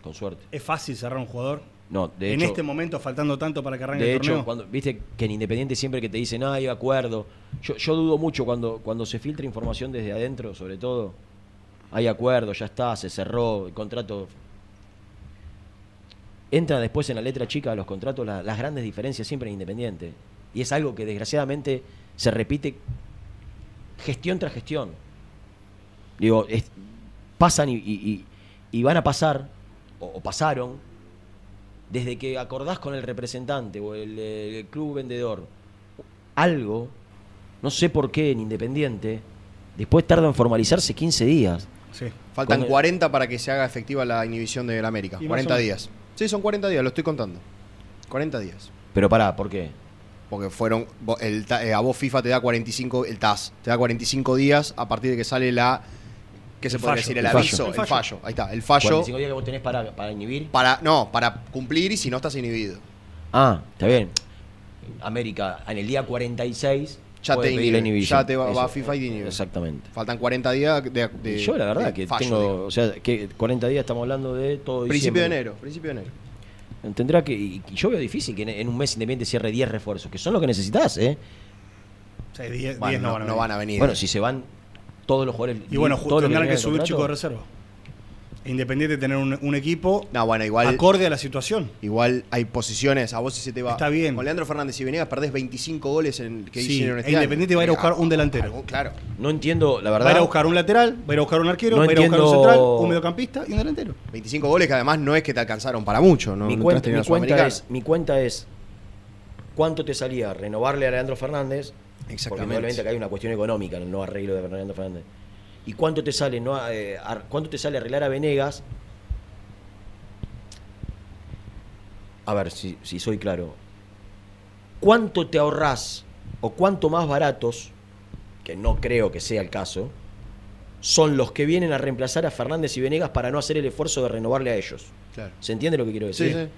con suerte.
¿Es fácil cerrar un jugador?
No, de
en
hecho,
este momento, faltando tanto para que arranque
de
el
hecho
torneo.
cuando viste que en Independiente siempre que te dicen, no, hay acuerdo. Yo, yo dudo mucho cuando, cuando se filtra información desde adentro, sobre todo. Hay acuerdo, ya está, se cerró, el contrato. Entra después en la letra chica de los contratos la- las grandes diferencias siempre en Independiente. Y es algo que desgraciadamente se repite gestión tras gestión. Digo, es- pasan y, y- y- y van a pasar, o, o pasaron, desde que acordás con el representante o el, el club vendedor, algo, no sé por qué en Independiente, después tarda en formalizarse 15 días.
Sí.
Faltan
Con el-
40 para que se haga efectiva la inhibición del América.
Y más
40
o menos.
días. Sí, son 40 días, lo estoy contando. 40 días.
Pero pará, ¿por qué?
Porque fueron. El, eh, a vos FIFA te da 45. El TAS te da 45 días a partir de que sale la. ¿Qué se
El fallo.
decir? El,
El fallo.
aviso.
El
El
fallo.
Ahí está. El fallo.
45 días que vos tenés para, para inhibir.
Para, no, para cumplir y si no estás inhibido.
Ah, está bien. América, en el día 46.
Ya
puede
te inhibe, ya te va- a FIFA y te inhibe.
Exactamente.
Faltan 40 días de. de-
yo la verdad que
fallo,
tengo,
digo.
o sea, que 40 días estamos hablando de todo
Principio de enero. Principio de enero.
Tendrá que, y y yo veo difícil que en, en un mes Independiente cierre 10 refuerzos, que son lo que necesitas, ¿eh?
10
Bueno,
10
no,
no, van a
no
venir.
van a venir.
Bueno, si se van todos los jugadores.
Y bueno, tendrán que subir chicos de reserva. Independiente tener un, un equipo
No, bueno, igual.
acorde a la situación.
Igual hay posiciones, a vos si se te va.
Está bien.
Con Leandro Fernández y Venegas perdés 25 goles en, que
Sí,
hicieron este
e Independiente
año.
va a ir a buscar un delantero.
algo- claro.
No entiendo, la verdad.
Va a ir a buscar un lateral, va a ir a buscar un arquero,
No
va a ir a buscar un
entiendo-
central, un mediocampista y un delantero.
25 goles que además no es que te alcanzaron para mucho. ¿no?
mi, cuenta, mi, cuenta es, mi cuenta es cuánto te salía renovarle a Leandro Fernández, porque
Exactamente.
obviamente que hay una cuestión económica en el no arreglo de Leandro Fernández. ¿Y cuánto te sale no eh, ar- cuánto te sale arreglar a Venegas? A ver si, si soy claro. ¿Cuánto te ahorrás o cuánto más baratos, que no creo que sea el caso, son los que vienen a reemplazar a Fernández y Venegas para no hacer el esfuerzo de renovarle a ellos?
Claro.
¿Se entiende lo que quiero
Sí,
decir?
sí.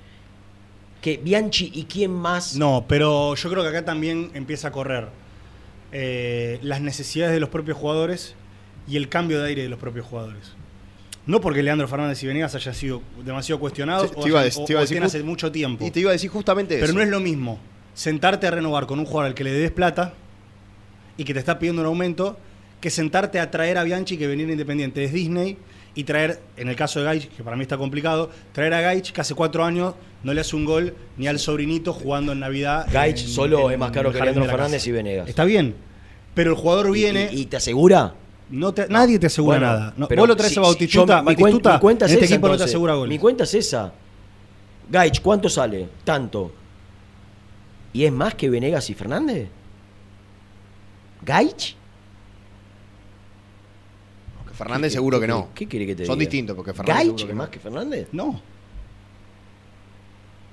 Que Bianchi y quién más.
No, pero yo creo que acá también empieza a correr eh, las necesidades de los propios jugadores y el cambio de aire de los propios jugadores. No porque Leandro Fernández y Venegas hayan sido demasiado cuestionados
Sí,
o,
te iba
hayan-
iba
o
decir
hace mucho tiempo.
Y te iba a decir justamente
Pero
eso.
no es lo mismo sentarte a renovar con un jugador al que le debes plata y que te está pidiendo un aumento que sentarte a traer a Bianchi que venir Independiente es Disney y traer, en el caso de Gaich, que para mí está complicado, traer a Gaich que hace cuatro años no le hace un gol ni al sobrinito jugando en Navidad.
Gaich
en-
solo
en
es más caro que Leandro Fernández
casa.
y Venegas.
Está bien, pero el jugador
¿Y-
viene...
¿Y, y te asegura?
no te- nadie te asegura
Bueno,
nada. No,
pero
vos lo traes
si-
a
si
Bautistuta,
yo- mi, cuen-
Batistuta,
mi cuenta es
en este
esa,
equipo no te asegura goles.
Mi cuenta es esa. Gaich, ¿cuánto sale? Tanto. ¿Y es más que Venegas y Fernández? ¿Gaich?
Fernández
¿Qué-
seguro
qué-
que no.
¿Qué quiere que te
Son
diga?
distintos, porque Fernández
¿Gaich
seguro que
más
no.
que Fernández?
No.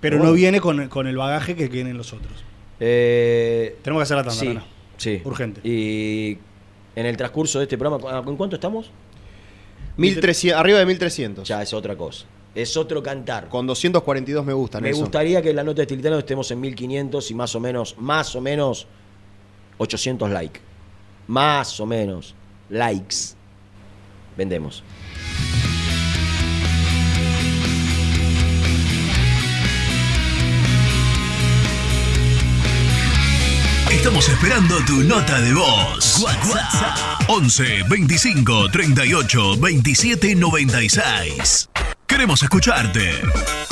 Pero no viene con, con el bagaje que tienen los otros.
Eh,
Tenemos que hacer la tanda,
sí.
Urgente.
Y en el transcurso de este programa, ¿cu- ¿en cuánto estamos?
1300, arriba de 1300.
Ya es otra cosa. Es otro cantar.
Con 242 me gustan.
Me
eso.
gustaría que en la nota de Estilitano estemos en 1500 y más o menos, más o menos 800 likes. Más o menos likes. Vendemos.
Estamos esperando tu nota de voz. WhatsApp 11 25 38 27 96. Queremos escucharte.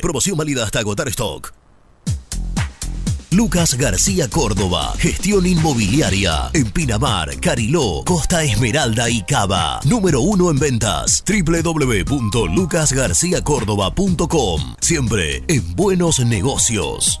Promoción válida hasta agotar stock. Lucas García Córdoba, gestión inmobiliaria en Pinamar, Cariló, Costa Esmeralda y Cava. Número uno en ventas, www.lucasgarciacórdoba.com. Siempre en buenos negocios.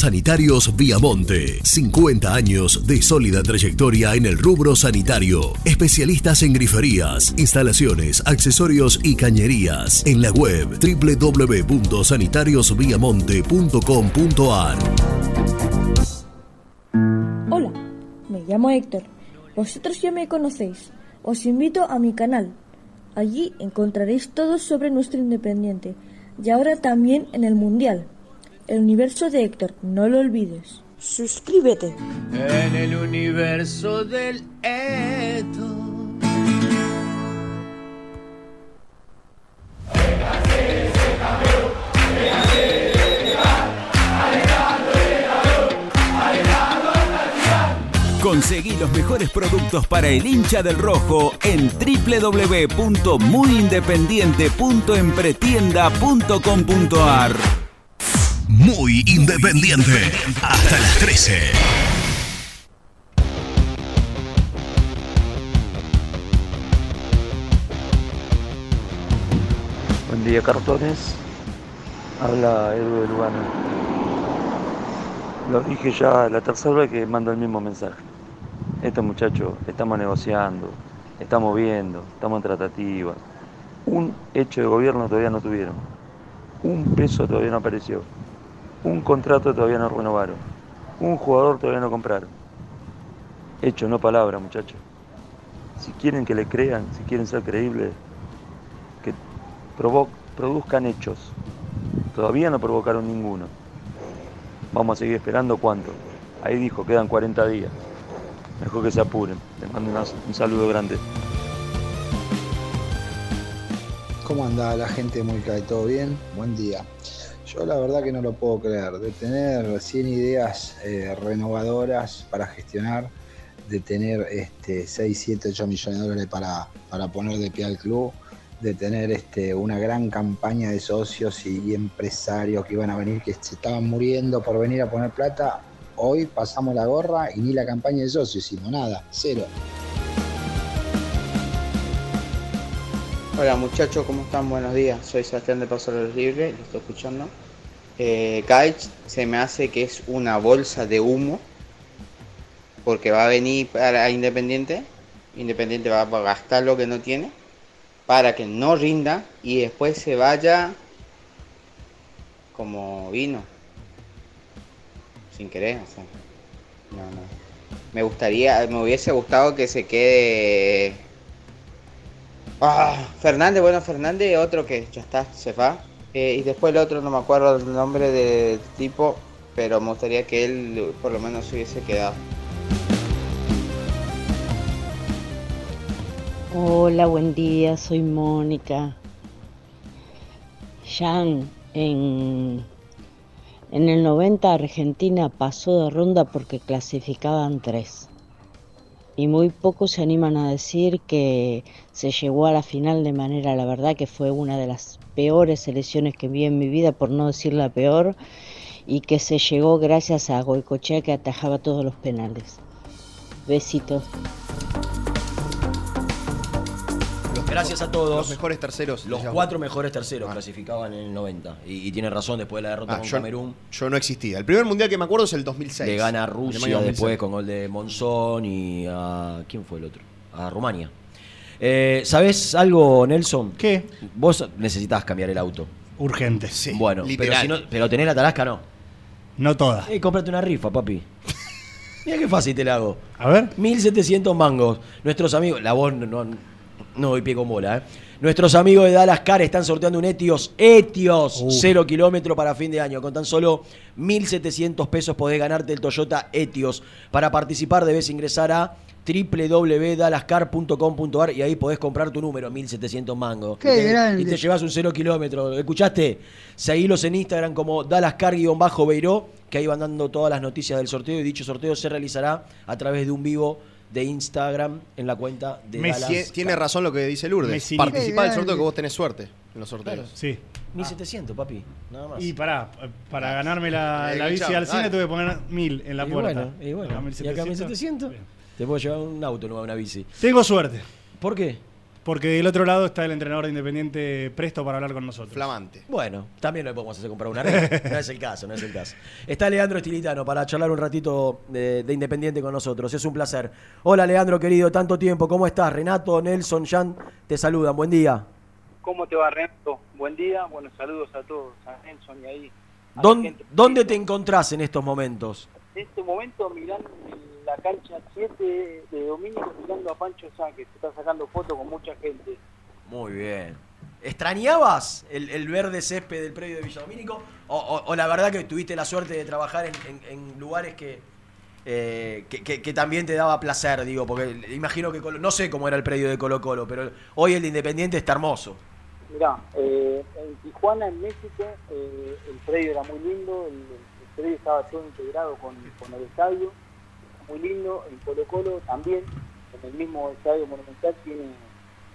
Sanitarios Viamonte. 50 años de sólida trayectoria en el rubro sanitario. Especialistas en griferías, instalaciones, accesorios y cañerías. En la web www.sanitariosviamonte.com.ar.
Hola, me llamo Héctor. Vosotros ya me conocéis. Os invito a mi canal. Allí encontraréis todo sobre nuestro Independiente y ahora también en el Mundial. El universo de Héctor, no lo olvides. Suscríbete.
En el universo del Eto.
Conseguí los mejores productos para el hincha del rojo en www.muyindependiente.empretienda.com.ar.
Muy independiente. Hasta las 13.
Buen día, cartones. Habla Edu de Lugano. Lo dije ya la tercera vez que mando el mismo mensaje. Estos muchachos estamos negociando, estamos viendo, estamos en tratativa. Un hecho de gobierno todavía no tuvieron. Un peso todavía no apareció. Un contrato todavía no renovaron. Un jugador todavía no compraron. Hecho, no palabra, muchachos. Si quieren que le crean, si quieren ser creíbles, que produzcan hechos. Todavía no provocaron ninguno. Vamos a seguir esperando cuánto. Ahí dijo, quedan 40 días. Mejor que se apuren. Les mando un saludo grande.
¿Cómo anda la gente muy cae? ¿Todo bien? Buen día. Yo la verdad que no lo puedo creer. De tener 100 ideas eh, renovadoras para gestionar, de tener este, 6, 7, 8 millones de dólares para, para poner de pie al club, de tener este, una gran campaña de socios y, y empresarios que iban a venir, que se estaban muriendo por venir a poner plata. Hoy pasamos la gorra y ni la campaña de socios hicimos, nada, cero.
Hola muchachos, ¿cómo están? Buenos días. Soy Sebastián de Paso de los Libres, lo estoy escuchando. Eh, se me hace que es una bolsa de humo porque va a venir para Independiente. Independiente va a gastar lo que no tiene para que no rinda y después se vaya como vino. Sin querer, o sea. No, no. Me gustaría, me hubiese gustado que se quede Ah, Fernández, bueno, Fernández, otro que ya está, se va. Eh, y después el otro, no me acuerdo el nombre del tipo, pero me gustaría que él por lo menos se hubiese quedado.
Hola, buen día, soy Mónica. Jan, en, en el 90 Argentina pasó de ronda porque clasificaban tres. Y muy pocos se animan a decir que se llegó a la final de manera, la verdad que fue una de las peores selecciones que vi en mi vida, por no decir la peor, y que se llegó gracias a Goicochea que atajaba todos los penales. Besitos.
Gracias a todos.
Los mejores terceros.
Los cuatro mejores terceros clasificaban en el 90. Y, y tiene razón, después de la derrota
Ah,
con
yo,
Camerún.
yo no existía. El primer mundial que me acuerdo es el 2006.
Le gana a Rusia
2006.
después con gol de Monzón y a. ¿Quién fue el otro? A Rumania. Eh, ¿Sabés algo, Nelson?
¿Qué?
Vos necesitas cambiar el auto.
Urgente.
bueno, pero, si no, pero tener la Tarasca no.
No toda.
Eh, cómprate una rifa, papi. Mira qué fácil te la hago.
A ver.
1700 mangos. Nuestros amigos. La voz no, no, no doy pie con bola, ¿eh? Nuestros amigos de Dallas Car están sorteando un Etios. Etios.
Uh.
Cero kilómetro para fin de año. Con tan solo 1700 pesos podés ganarte el Toyota Etios. Para participar debes ingresar a www.dallascar.com.ar y ahí podés comprar tu número, 1700 mangos.
Qué
y te,
grande.
Y te llevas un cero kilómetro. ¿Escuchaste? Seguilos en Instagram como DallasCar-Beiró, que ahí van dando todas las noticias del sorteo y dicho sorteo se realizará a través de un vivo de Instagram en la cuenta de
Messi.
Dallas.
Tie- Tiene razón lo que dice Lourdes. Participá del sorteo que vos tenés suerte en los sorteos.
Sí.
1700, papi. Nada más.
Y pará, para ganarme la,
Eh,
la bici
chao,
al cine
dale.
tuve que poner mil en la
Y
puerta.
bueno, y bueno.
Acá
¿Y acá 1700? Te puedo llevar un auto, no una bici.
Tengo suerte.
¿Por qué?
Porque del otro lado está el entrenador de Independiente presto para hablar con nosotros.
Flamante.
Bueno, también le podemos hacer comprar una red. No es el caso, no es el caso. Está Leandro Estilitano para charlar un ratito de, de Independiente con nosotros. Es un placer. Hola, Leandro, querido, tanto tiempo. ¿Cómo estás? Renato, Nelson, Jan, te saludan. Buen día.
¿Cómo te va, Renato? Buen día, buenos saludos a todos, a Nelson y ahí. a
¿Dónde, dónde te encontrás en estos momentos?
En este momento mirando la cancha 7 de Domínico, mirando a Pancho Sá, que se está sacando fotos con mucha gente.
Muy bien. ¿Extrañabas el, el verde césped del predio de Villadomínico? O, o- o la verdad que tuviste la suerte de trabajar en, en- en lugares que, eh, que, que- que también te daba placer, digo, porque imagino que, Colo- no sé cómo era el predio de Colo Colo, pero hoy el de Independiente está hermoso.
Mirá, eh, en Tijuana, en México, eh, el predio era muy lindo, el, el predio estaba todo integrado con, con el estadio, muy lindo. En Colo Colo también, en el mismo estadio monumental, tiene,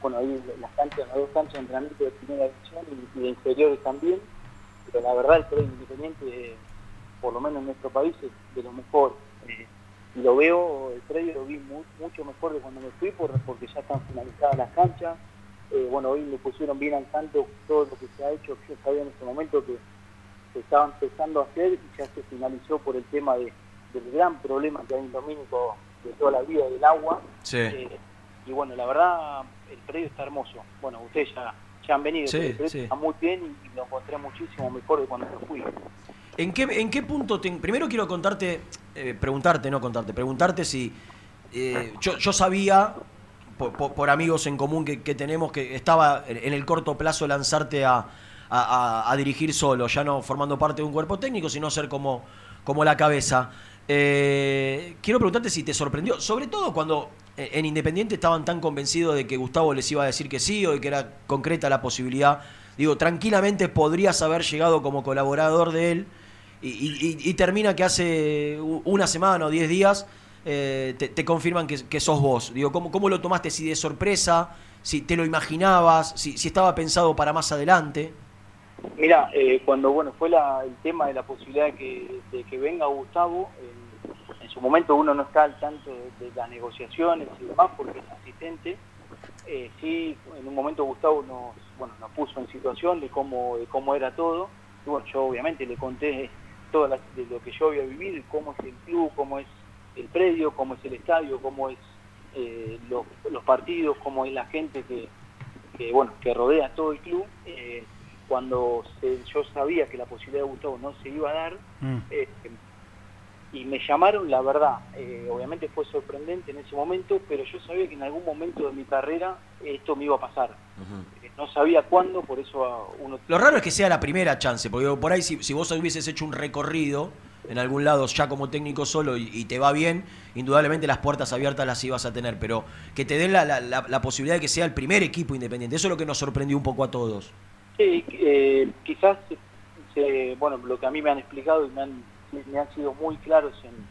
bueno, ahí las canchas, las dos canchas de entrenamiento de primera división y, de inferiores también. Pero la verdad, el predio independiente, por lo menos en nuestro país, es de los mejores. Eh, y lo veo, el predio lo vi mu- mucho mejor de cuando me fui, por- porque ya están finalizadas las canchas. Eh, bueno, hoy le pusieron bien al tanto todo lo que se ha hecho. Yo sabía en ese momento que se estaba empezando a hacer y ya se finalizó por el tema de, del gran problema que hay en Domínico de toda la vida del agua.
Sí.
Eh, y bueno, la verdad, el predio está hermoso. Bueno, ustedes ya, ya han venido,
Sí,
pero el predio
sí.
está muy bien y, lo encontré muchísimo mejor de cuando yo fui.
¿En qué, en qué punto te, Primero quiero contarte, eh, preguntarte, no contarte, preguntarte si. eh, yo, yo sabía, por, por- por amigos en común que, que tenemos, que estaba en, en el corto plazo lanzarte a, a- a- a dirigir solo, ya no formando parte de un cuerpo técnico, sino ser como, como la cabeza. Eh, quiero preguntarte si te sorprendió, sobre todo cuando eh, en Independiente estaban tan convencidos de que Gustavo les iba a decir que sí o de que era concreta la posibilidad. Digo, tranquilamente podrías haber llegado como colaborador de él y, termina que hace una semana o diez días eh, te, confirman que, sos vos. Digo, ¿cómo, ¿cómo lo tomaste? ¿Si de sorpresa? ¿Si te lo imaginabas? ¿Si, si estaba pensado para más adelante?
Mira, eh, cuando bueno fue el tema de la posibilidad de que, que venga Gustavo, en, su momento uno no está al tanto de, de las negociaciones y demás porque es asistente. Eh, sí, en un momento Gustavo nos, bueno, nos puso en situación de cómo, de cómo era todo. Y bueno, yo obviamente le conté todo de lo que yo había vivido, cómo es el club, cómo es el predio, cómo es el estadio, cómo es eh, los, los partidos, cómo es la gente que, bueno que rodea todo el club. Cuando se- yo sabía que la posibilidad de Gustavo no se iba a dar, eh, y me llamaron, la verdad, eh, obviamente fue sorprendente en ese momento, pero yo sabía que en algún momento de mi carrera esto me iba a pasar. Eh, No sabía cuándo, por eso uno...
Lo raro es que sea la primera chance, porque por ahí si, si vos hubieses hecho un recorrido en algún lado ya como técnico solo y, y te va bien, indudablemente las puertas abiertas las ibas a tener, pero que te den la, la- la- la posibilidad de que sea el primer equipo independiente, eso es lo que nos sorprendió un poco a todos.
Sí, eh, quizás, se- bueno, lo que a mí me han explicado y me han, me han sido muy claros en,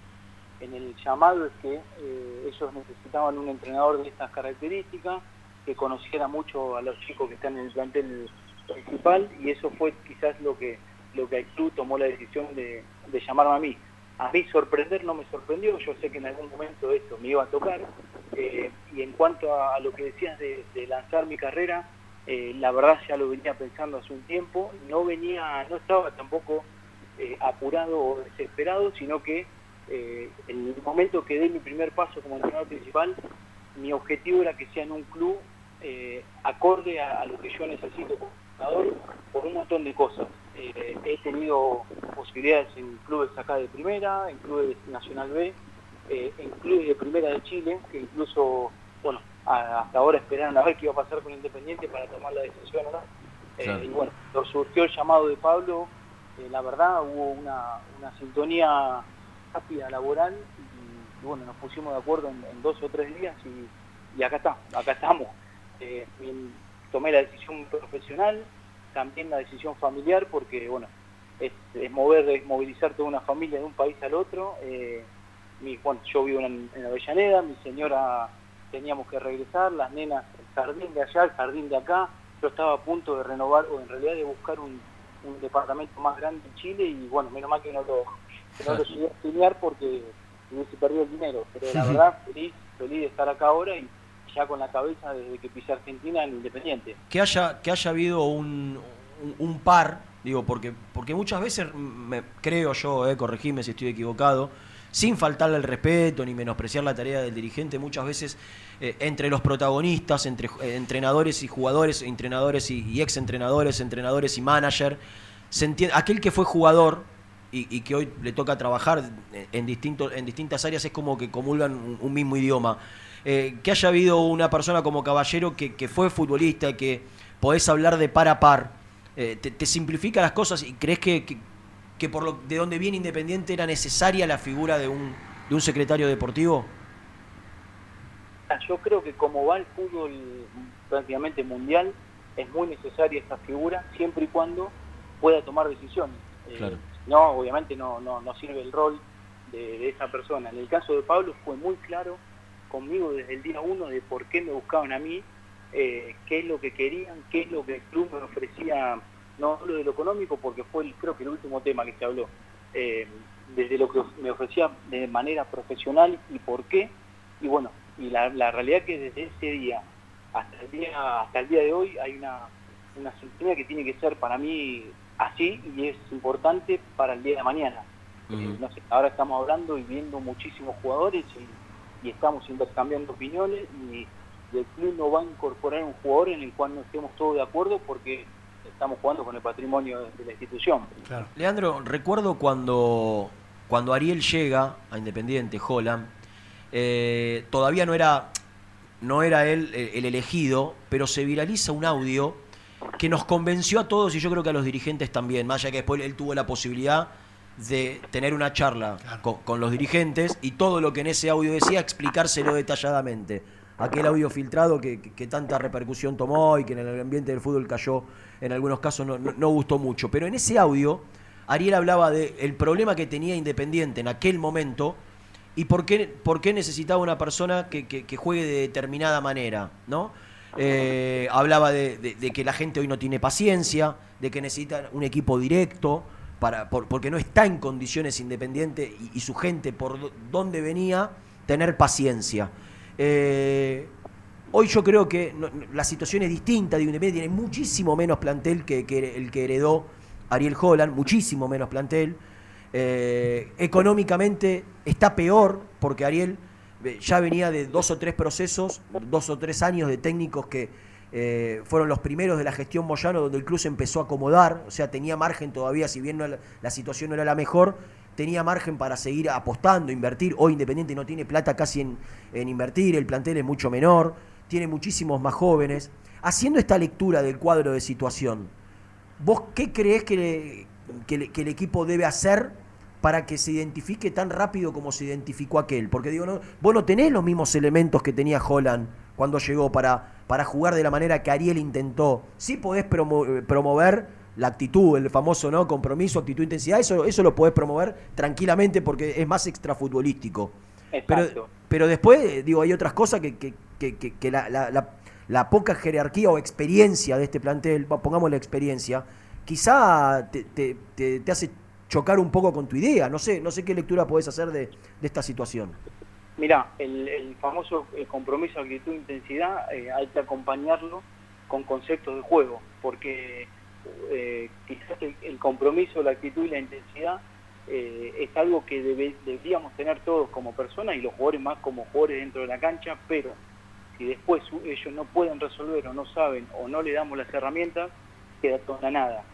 en el llamado es que eh, ellos necesitaban un entrenador de estas características, que conociera mucho a los chicos que están en el plantel principal y eso fue quizás lo que lo que club tomó la decisión de, de llamarme a mí. A mí sorprender no me sorprendió, yo sé que en algún momento esto me iba a tocar, Eh, y en cuanto a, a lo que decías de, de lanzar mi carrera, eh, la verdad ya lo venía pensando hace un tiempo, no venía, no estaba tampoco eh, apurado o desesperado, sino que eh, en el momento que dé mi primer paso como entrenador principal, mi objetivo era que sea en un club acorde a, lo que yo necesito como entrenador por un montón de cosas. He tenido posibilidades en clubes acá de primera, en clubes Nacional B, en clubes de primera de Chile, que incluso, bueno, hasta ahora esperaron a ver qué iba a pasar con Independiente para tomar la decisión, ¿no? Eh, y bueno, surgió el llamado de Pablo, eh, la verdad hubo una, una sintonía rápida laboral y, y bueno, nos pusimos de acuerdo en, en dos o tres días y, y acá está, acá estamos. Eh, tomé la decisión profesional, también la decisión familiar porque bueno, es, es mover, es movilizar toda una familia de un país al otro. Mi, bueno, yo vivo en, en Avellaneda, mi señora teníamos que regresar, las nenas, el jardín de allá, el jardín de acá. Yo estaba a punto de renovar, o en realidad de buscar un, un departamento más grande en Chile y bueno, menos mal que no lo, que no lo llegué a estudiar porque hubiese perdido el dinero. Pero la verdad, feliz, feliz de estar acá ahora y ya con la cabeza desde que pisé Argentina en Independiente.
que haya, que haya habido un, un- un par, digo, porque, porque muchas veces, me, creo yo, eh, corregime si estoy equivocado, sin faltarle el respeto ni menospreciar la tarea del dirigente, muchas veces eh, entre los protagonistas, entre eh, entrenadores y jugadores, entrenadores y, y ex entrenadores, entrenadores y manager, se entiende, aquel que fue jugador y, que hoy le toca trabajar en, distinto, en distintas áreas es como que comulgan un, mismo idioma. Eh, que haya habido una persona como Caballero que, que fue futbolista, que podés hablar de par a par, te, simplifica las cosas y crees que, que por lo de donde viene Independiente era necesaria la figura de un, de un secretario deportivo?
Ah, Yo creo que como va el fútbol prácticamente mundial, es muy necesaria esta figura siempre y cuando pueda tomar decisiones. Eh,
Claro.
No, obviamente no, no, no sirve el rol de, de esa persona. En el caso de Pablo fue muy claro conmigo desde el día uno de por qué me buscaban a mí, eh, qué es lo que querían, qué es lo que el club me ofrecía, no hablo de lo económico porque fue el- creo que el último tema que se habló, eh, desde lo que me ofrecía de manera profesional y por qué, y bueno, y la, la realidad que desde ese día hasta el día hasta el día de hoy hay una, una que tiene que ser para mí así y es importante para el día de mañana. Eh, no sé, ahora estamos hablando y viendo muchísimos jugadores y, y estamos intercambiando opiniones y, y el club no va a incorporar un jugador en el cual no estemos todos de acuerdo porque estamos jugando con el patrimonio de, de la institución.
Leandro, recuerdo cuando, cuando Ariel llega a Independiente, Holland, eh, todavía no era, no era él eh, el elegido, pero se viraliza un audio que nos convenció a todos y yo creo que a los dirigentes también, más allá que después él tuvo la posibilidad de tener una charla con, con los dirigentes y todo lo que en ese audio decía explicárselo detalladamente. Aquel audio filtrado que, que- tanta repercusión tomó y que en el ambiente del fútbol cayó, en algunos casos no, no- gustó mucho. Pero en ese audio, Ariel hablaba del el problema que tenía Independiente en aquel momento y por qué, por qué necesitaba una persona que, que- juegue de determinada manera, ¿no? Eh, hablaba de, de- de que la gente hoy no tiene paciencia, de que necesita un equipo directo, para, por- porque no está en condiciones Independiente y, y su gente por donde venía tener paciencia. Eh, hoy yo creo que la situación es distinta, digo, Independiente tiene muchísimo menos plantel que, el que heredó Ariel Holland, muchísimo menos plantel. Eh, económicamente está peor porque Ariel eh, ya venía de dos o tres procesos, dos o tres años de técnicos que fueron los primeros de la gestión Moyano, donde el club se empezó a acomodar, o sea, tenía margen todavía, si bien la situación no era la mejor, tenía margen para seguir apostando, invertir. Hoy Independiente no tiene plata casi en, en invertir, el plantel es mucho menor, tiene muchísimos más jóvenes. Haciendo esta lectura del cuadro de situación, ¿vos qué crees que, que el equipo debe hacer para que se identifique tan rápido como se identificó aquel? Porque digo, no, vos no tenés los mismos elementos que tenía Holland cuando llegó para, para jugar de la manera que Ariel intentó. Sí podés eh, promover la actitud, el famoso no compromiso, actitud, intensidad, eso, eso lo podés promover tranquilamente porque es más extrafutbolístico. Pero, pero después, eh, digo, hay otras cosas que, que- que- que- que la, la- la- la poca jerarquía o experiencia de este plantel, pongamos la experiencia, quizá te, te- te- te hace chocar un poco con tu idea. No sé, no sé qué lectura podés hacer de, de esta situación.
Mirá, el, el famoso eh, compromiso, actitud, intensidad, eh, hay que acompañarlo con conceptos de juego, porque eh, quizás el, compromiso, la actitud y la intensidad eh, es algo que debe- deberíamos tener todos como personas y los jugadores más como jugadores dentro de la cancha, pero si después ellos no pueden resolver o no saben o no le damos las herramientas, queda toda nada.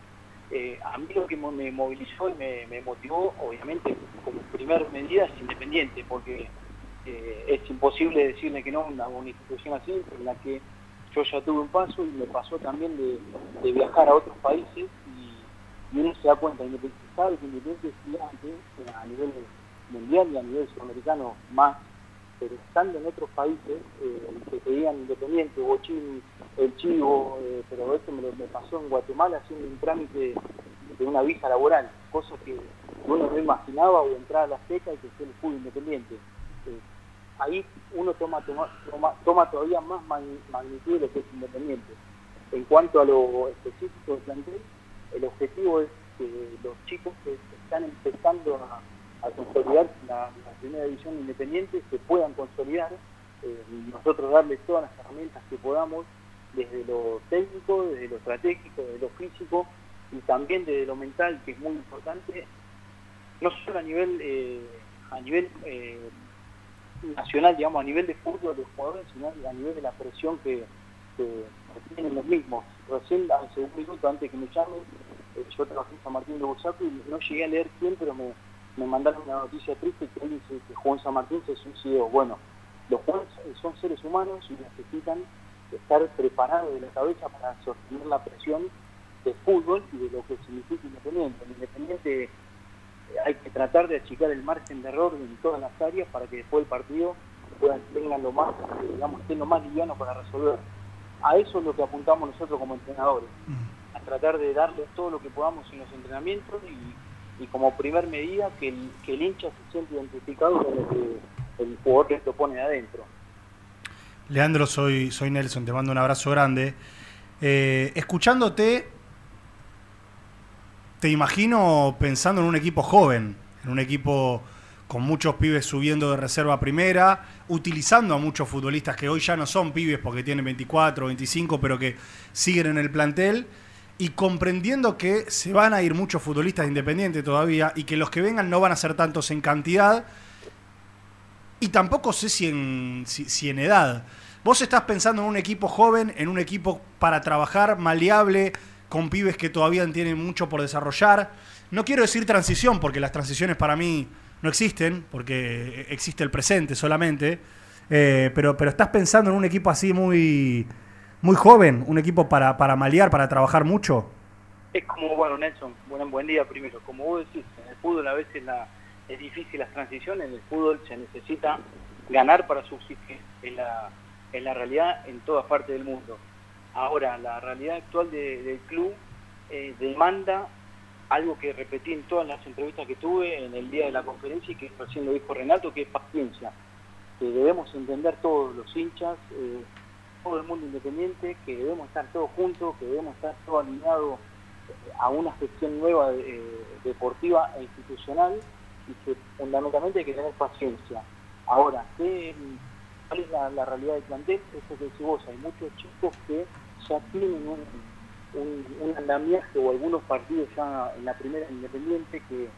Eh, a mí lo que me movilizó y me, motivó, obviamente, como primer medida es independiente, porque eh, es imposible decirle que no a una institución así, en la que yo ya tuve un paso y me pasó también de, viajar a otros países y, uno se da cuenta, Independiente sabe que Independiente es gigante eh, a nivel mundial y a nivel sudamericano más, pero estando en otros países, eh, que te digan Independiente, Bochín, El Chivo, eh, pero esto me, pasó en Guatemala haciendo un trámite de una visa laboral, cosa que uno no imaginaba o entrar a la seca y que sea el fútbol independiente. Ahí uno toma, toma, toma, todavía más magni- magnitud de lo que es independiente. En cuanto a lo específico del plantel, el objetivo es que los chicos que están empezando a, consolidar la, primera división independiente se puedan consolidar eh, nosotros darles todas las herramientas que podamos desde lo técnico, desde lo estratégico, desde lo físico y también desde lo mental, que es muy importante, no solo a nivel eh, a nivel eh, nacional, digamos, a nivel de fútbol de jugadores, sino a nivel de la presión que, tienen los mismos. Recién, hace un minuto antes que me llamen, eh, yo trabajé en San Martín de Bursaco y no llegué a leer quién, pero me, me mandaron una noticia triste que alguien se- que jugó en San Martín se suicidó. Bueno, los jugadores son seres humanos y necesitan estar preparados de la cabeza para sostener la presión de fútbol y de lo que significa Independiente. Independiente hay que tratar de achicar el margen de error en todas las áreas para que después del partido puedan tengan lo más, eh, digamos, estén lo más liviano para resolver. A eso es lo que apuntamos nosotros como entrenadores, a tratar de darle todo lo que podamos en los entrenamientos y, y como primer medida que el, que el hincha se siente identificado con lo que el jugador que lo pone de adentro.
Leandro, soy, soy Nelson, te mando un abrazo grande. Eh, escuchándote, te imagino pensando en un equipo joven, en un equipo con muchos pibes subiendo de reserva primera, utilizando a muchos futbolistas que hoy ya no son pibes porque tienen 24, 25, pero que siguen en el plantel, y comprendiendo que se van a ir muchos futbolistas independientes todavía y que los que vengan no van a ser tantos en cantidad, y tampoco sé si en, si en edad. Vos estás pensando en un equipo joven, en un equipo para trabajar, maleable, con pibes que todavía tienen mucho por desarrollar. No quiero decir transición, porque las transiciones para mí no existen, porque existe el presente solamente. Eh, pero, pero estás pensando en un equipo así muy, muy joven, un equipo para, para malear, para trabajar mucho.
Es como, bueno, Nelson, buen, buen día primero. Como vos decís, en el fútbol a veces la, es difícil las transiciones, en el fútbol se necesita ganar para subsistir. Es la, es la realidad en todas partes del mundo. Ahora, la realidad actual de- del club eh, demanda algo que repetí en todas las entrevistas que tuve en el día de la conferencia y que recién lo dijo Renato, que es paciencia. Que debemos entender todos los hinchas, eh, todo el mundo independiente, que debemos estar todos juntos, que debemos estar todos alineados eh, a una gestión nueva deportiva e institucional y que fundamentalmente hay que tener paciencia. Ahora, ¿qué, ¿cuál es la, realidad del plantel? Eso que decís vos, hay muchos chicos que ya tienen un, un, andamiaje o algunos partidos ya en la primera independiente que,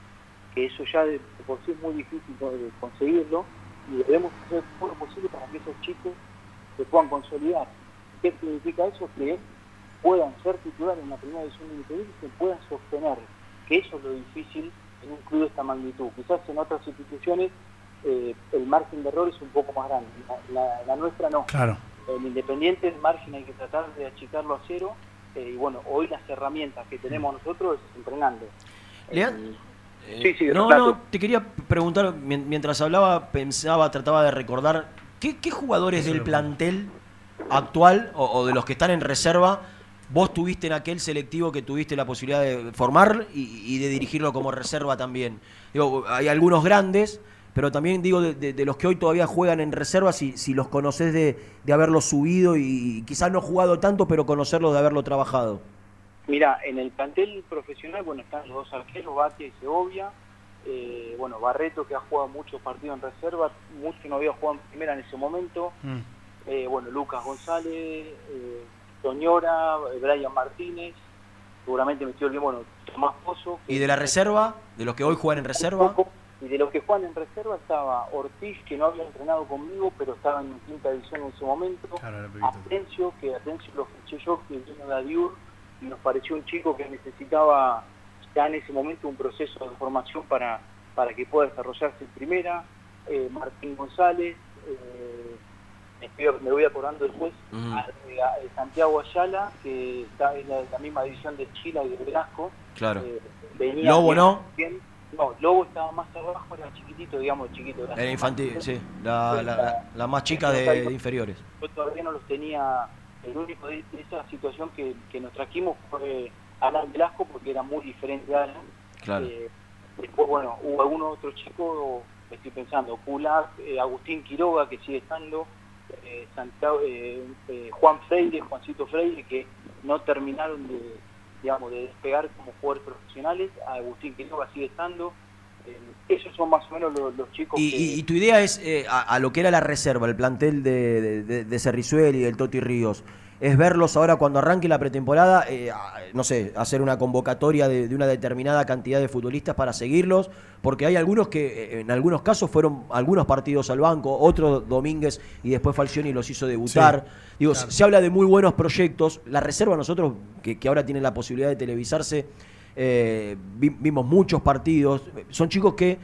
que eso ya de, por sí es muy difícil conseguirlo y debemos hacer todo lo posible para que esos chicos se puedan consolidar. ¿Qué significa eso? Que puedan ser titulares en la primera división de independiente y se puedan sostener, que eso es lo difícil en un club de esta magnitud. Quizás en otras instituciones eh, el margen de error es un poco más grande, la, la- la nuestra no.
Claro.
El independiente, el margen hay que tratar de achicarlo a cero. eh, y bueno, hoy las herramientas que tenemos nosotros es entrenando.
Lean-
Eh, sí, sí,
no, no, te quería preguntar, mien- mientras hablaba, pensaba, trataba de recordar, ¿qué, qué jugadores del plantel actual o, o de los que están en reserva vos tuviste en aquel selectivo que tuviste la posibilidad de formar y, y de dirigirlo como reserva también? Digo, hay algunos grandes, pero también digo de, de- de los que hoy todavía juegan en reserva, si, si los conoces de, de haberlos subido y, quizás no jugado tanto, pero conocerlos de haberlo trabajado.
Mira, en el plantel profesional, bueno, están los dos arqueros, Batia y Segovia. eh, bueno, Barreto que ha jugado muchos partidos en reserva, mucho no había jugado en primera en ese momento,
Mm.
eh, bueno, Lucas González, eh, Toñora, eh, Brian Martínez, seguramente metió el bien, bueno, Tomás Pozo.
¿Y de la reserva? ¿De los que hoy juegan en reserva?
Y de los que juegan en reserva estaba Ortiz, que no había entrenado conmigo, pero estaba en quinta división en ese momento. Atencio, que Atencio lo fiché yo, que vino de Adiur, y nos pareció un chico que necesitaba ya en ese momento un proceso de formación para, para que pueda desarrollarse en primera. Eh, Martín González, eh, me, estoy- me voy acordando después,
Ujú.
a- a- a Santiago Ayala, que está en la, la misma división de Chile y de Velasco.
Claro.
Eh, venía
Lobo,
bien-
¿no?
bien- no, Lobo estaba más abajo, era chiquitito, digamos, chiquito.
Era infantil, sí. La, la- la- la más chica de, de inferiores.
Yo todavía no los tenía. El único de, esa situación que, que nos trajimos fue Alan Velasco, porque era muy diferente a Alan.
Claro.
Eh, después, bueno, hubo algunos otros chicos, estoy pensando, Kulak, eh, Agustín Quiroga, que sigue estando, eh, Santiago, eh, eh, Juan Freire, Juancito Freire, que no terminaron de, digamos, de despegar como jugadores profesionales. Agustín Quiroga sigue estando. Eh, esos son más o menos los, los chicos
Y,
que...
y- y tu idea es, eh, a, a lo que era la reserva, el plantel de, de, de- de Cerrizuel y del Toti Ríos, es verlos ahora cuando arranque la pretemporada, eh, no sé, hacer una convocatoria de, de una determinada cantidad de futbolistas para seguirlos, porque hay algunos que eh, en algunos casos fueron algunos partidos al banco, otros Domínguez y después Falcioni los hizo debutar.
Sí,
Digo,
claro.
se, se habla de muy buenos proyectos. La reserva nosotros, que, que ahora tienen la posibilidad de televisarse, eh, vi- vimos muchos partidos. Son chicos que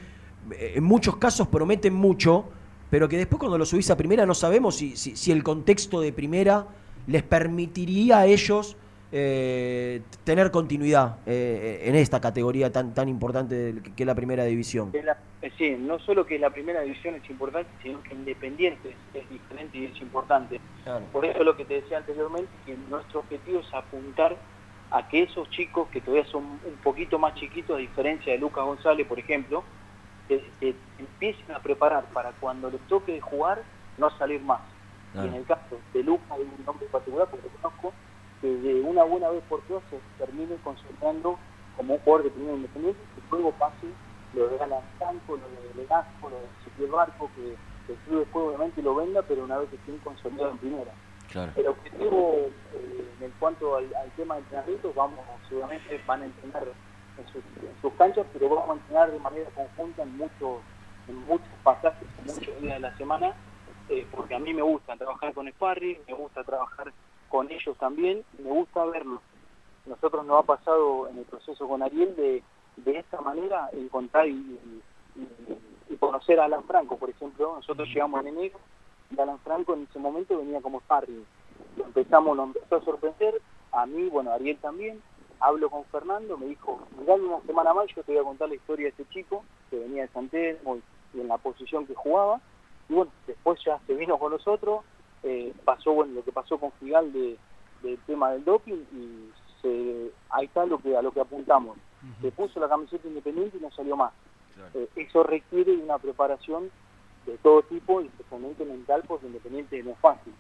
en muchos casos prometen mucho, pero que después cuando lo subís a primera no sabemos si, si, si el contexto de primera les permitiría a ellos eh, tener continuidad eh, en esta categoría tan, tan importante que es la primera división.
Eh, sí, no solo que la primera división es importante, sino que Independiente es, diferente y es importante. Por eso lo que te decía anteriormente, que nuestro objetivo es apuntar a que esos chicos que todavía son un poquito más chiquitos, a diferencia de Lucas González, por ejemplo, que, que empiecen a preparar para cuando les toque jugar, no salir más.
Claro.
Y en el caso de Lucas, hay un nombre particular, porque conozco, que de una buena vez por todas se termine consolidando como un jugador de primera independiente, que luego pase lo de Alan Franco, lo de Legasco, lo de Ezequiel Barco, que el club después obviamente lo venda, pero una vez que estén consolidados en primera.
Claro.
El objetivo eh, en cuanto al, al tema de entrenamiento, vamos, seguramente van a entrenar en sus, en sus canchas, pero vamos a entrenar de manera conjunta en muchos, en muchos pasajes, en muchos días de la semana, eh, porque a mí me gusta trabajar con Sparring, me gusta trabajar con ellos también, me gusta verlos. Nosotros nos ha pasado en el proceso con Ariel de, de esta manera encontrar y, conocer a Alan Franco, por ejemplo. Nosotros llegamos en enero y Alan Franco en ese momento venía como sparring. Lo empezamos, lo empezó a sorprender, a mí, bueno, Ariel también. Hablo con Fernando, me dijo, mirá una semana más, yo te voy a contar la historia de este chico que venía de San Telmo y, y en la posición que jugaba. Y bueno, después ya se vino con nosotros, eh, pasó bueno lo que pasó con Figal de, del tema del doping y se, ahí está lo que, a lo que apuntamos. Se puso la camiseta independiente y no salió más. Eh, eso requiere una preparación de todo tipo, y especialmente mental, porque independiente no es fácil.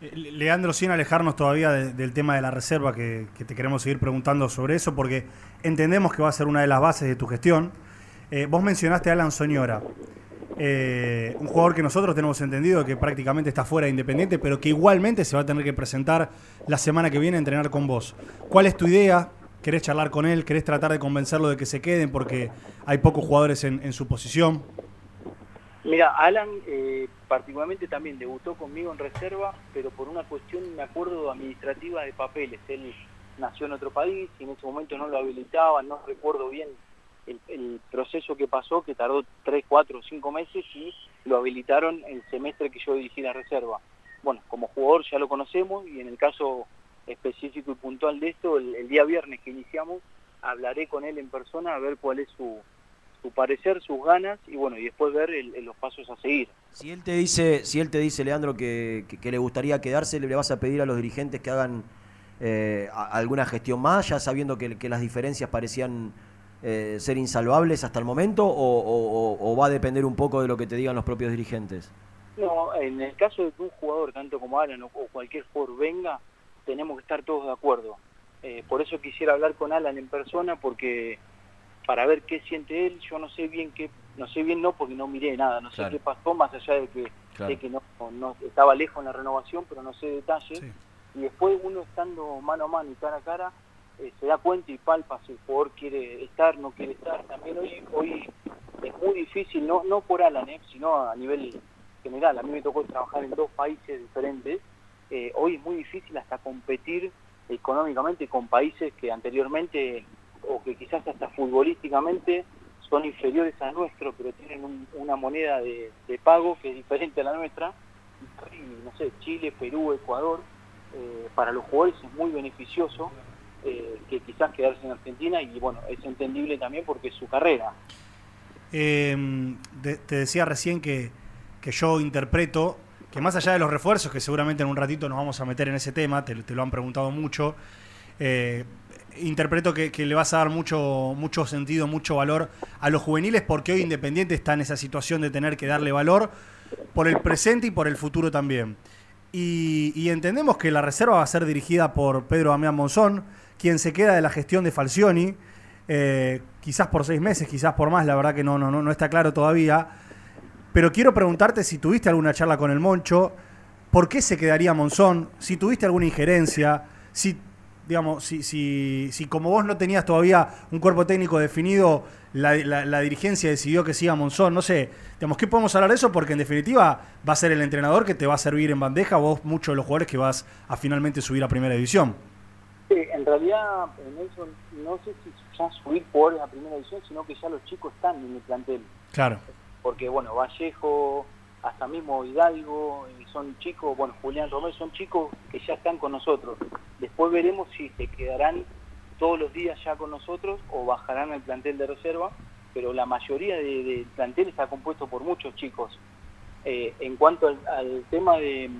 Eh, Le- Leandro, sin alejarnos todavía de- del tema de la reserva, que, que te queremos seguir preguntando sobre eso, porque entendemos que va a ser una de las bases de tu gestión. Eh, vos mencionaste a Alan Soñora, eh, un jugador que nosotros tenemos entendido que prácticamente está fuera de Independiente, pero que igualmente se va a tener que presentar la semana que viene a entrenar con vos. ¿Cuál es tu idea? ¿Querés charlar con él? ¿Querés tratar de convencerlo de que se queden porque hay pocos jugadores en, su posición?
Mira, Alan eh, particularmente también debutó conmigo en reserva, pero por una cuestión, me acuerdo, administrativa de papeles. Él nació en otro país y en ese momento no lo habilitaban, no recuerdo bien el, proceso que pasó, que tardó 3, 4, 5 meses y lo habilitaron el semestre que yo dirigí la reserva. Bueno, como jugador ya lo conocemos y en el caso específico y puntual de esto, el, día viernes que iniciamos, hablaré con él en persona a ver cuál es su, su parecer, sus ganas y bueno, y después ver el- los pasos a seguir.
Si él te dice, si él te dice, Leandro, que, que- que le gustaría quedarse, ¿le vas a pedir a los dirigentes que hagan eh, alguna gestión más, ya sabiendo que las diferencias parecían eh, ser insalvables hasta el momento, o, o- o- o va a depender un poco de lo que te digan los propios dirigentes?
No, en el caso de que un jugador, tanto como Alan o, cualquier jugador venga, tenemos que estar todos de acuerdo. Eh, por eso quisiera hablar con Alan en persona, porque para ver qué siente él. Yo no sé bien qué, no sé bien no porque no miré nada, no sé qué pasó más allá de que,
Claro.
de que no, no- estaba lejos en la renovación, pero no sé detalles. Y después uno estando mano a mano y cara a cara, eh, se da cuenta y palpa si el jugador quiere estar, no quiere estar. También hoy, hoy es muy difícil, no, no por Alan, eh, sino a nivel general. A mí me tocó trabajar en dos países diferentes. Eh, hoy es muy difícil hasta competir económicamente con países que anteriormente, o que quizás hasta futbolísticamente, son inferiores a nuestro, pero tienen un- una moneda de, pago que es diferente a la nuestra. No sé, Chile, Perú, Ecuador, eh, para los jugadores es muy beneficioso eh, que quizás quedarse en Argentina y bueno, es entendible también porque es su carrera.
De- te decía recién que, que yo interpreto que más allá de los refuerzos, que seguramente en un ratito nos vamos a meter en ese tema, te, lo han preguntado mucho, eh, interpreto que, que le vas a dar mucho, mucho sentido, mucho valor a los juveniles porque hoy Independiente está en esa situación de tener que darle valor por el presente y por el futuro también. Y, y entendemos que la reserva va a ser dirigida por Pedro Damián Monzón, quien se queda de la gestión de Falcioni, eh, quizás por seis meses, quizás por más, la verdad que no, no, no, está claro todavía. Pero quiero preguntarte si tuviste alguna charla con el Moncho, por qué se quedaría Monzón, si tuviste alguna injerencia, si, digamos, si, si, si como vos no tenías todavía un cuerpo técnico definido, la, la- la dirigencia decidió que siga Monzón, no sé, digamos, ¿qué podemos hablar de eso? Porque en definitiva va a ser el entrenador que te va a servir en bandeja, vos muchos de los jugadores que vas a finalmente subir a primera división.
Sí, en realidad, eh, Nelson, no sé si ya subir jugadores a primera división, sino que ya los chicos están en el plantel.
Claro.
Porque, bueno, Vallejo, hasta mismo Hidalgo, son chicos, bueno, Julián Romero, son chicos que ya están con nosotros. Después veremos si se quedarán todos los días ya con nosotros o bajarán al plantel de reserva, pero la mayoría de- del plantel está compuesto por muchos chicos. Eh, en cuanto al, al tema de,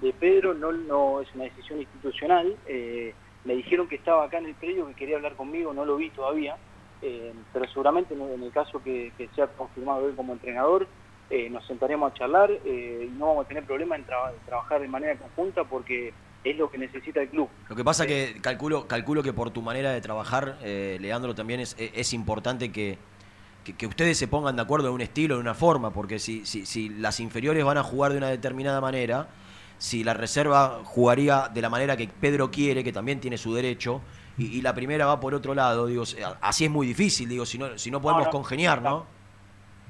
de Pedro, no, no es una decisión institucional. eh, me dijeron que estaba acá en el predio, que quería hablar conmigo, no lo vi todavía, eh, pero seguramente en, el caso que, que sea confirmado él como entrenador, eh, nos sentaremos a charlar eh, y no vamos a tener problema en traba- trabajar de manera conjunta porque es lo que necesita el club.
Lo que pasa que calculo, calculo que por tu manera de trabajar, eh, Leandro, también es, es importante que, que, que ustedes se pongan de acuerdo en un estilo, en una forma, porque si, si, si las inferiores van a jugar de una determinada manera, si la reserva jugaría de la manera que Pedro quiere, que también tiene su derecho, y, y la primera va por otro lado, digo, así es muy difícil, digo, si no, si no podemos
No, no.
congeniar, ¿no?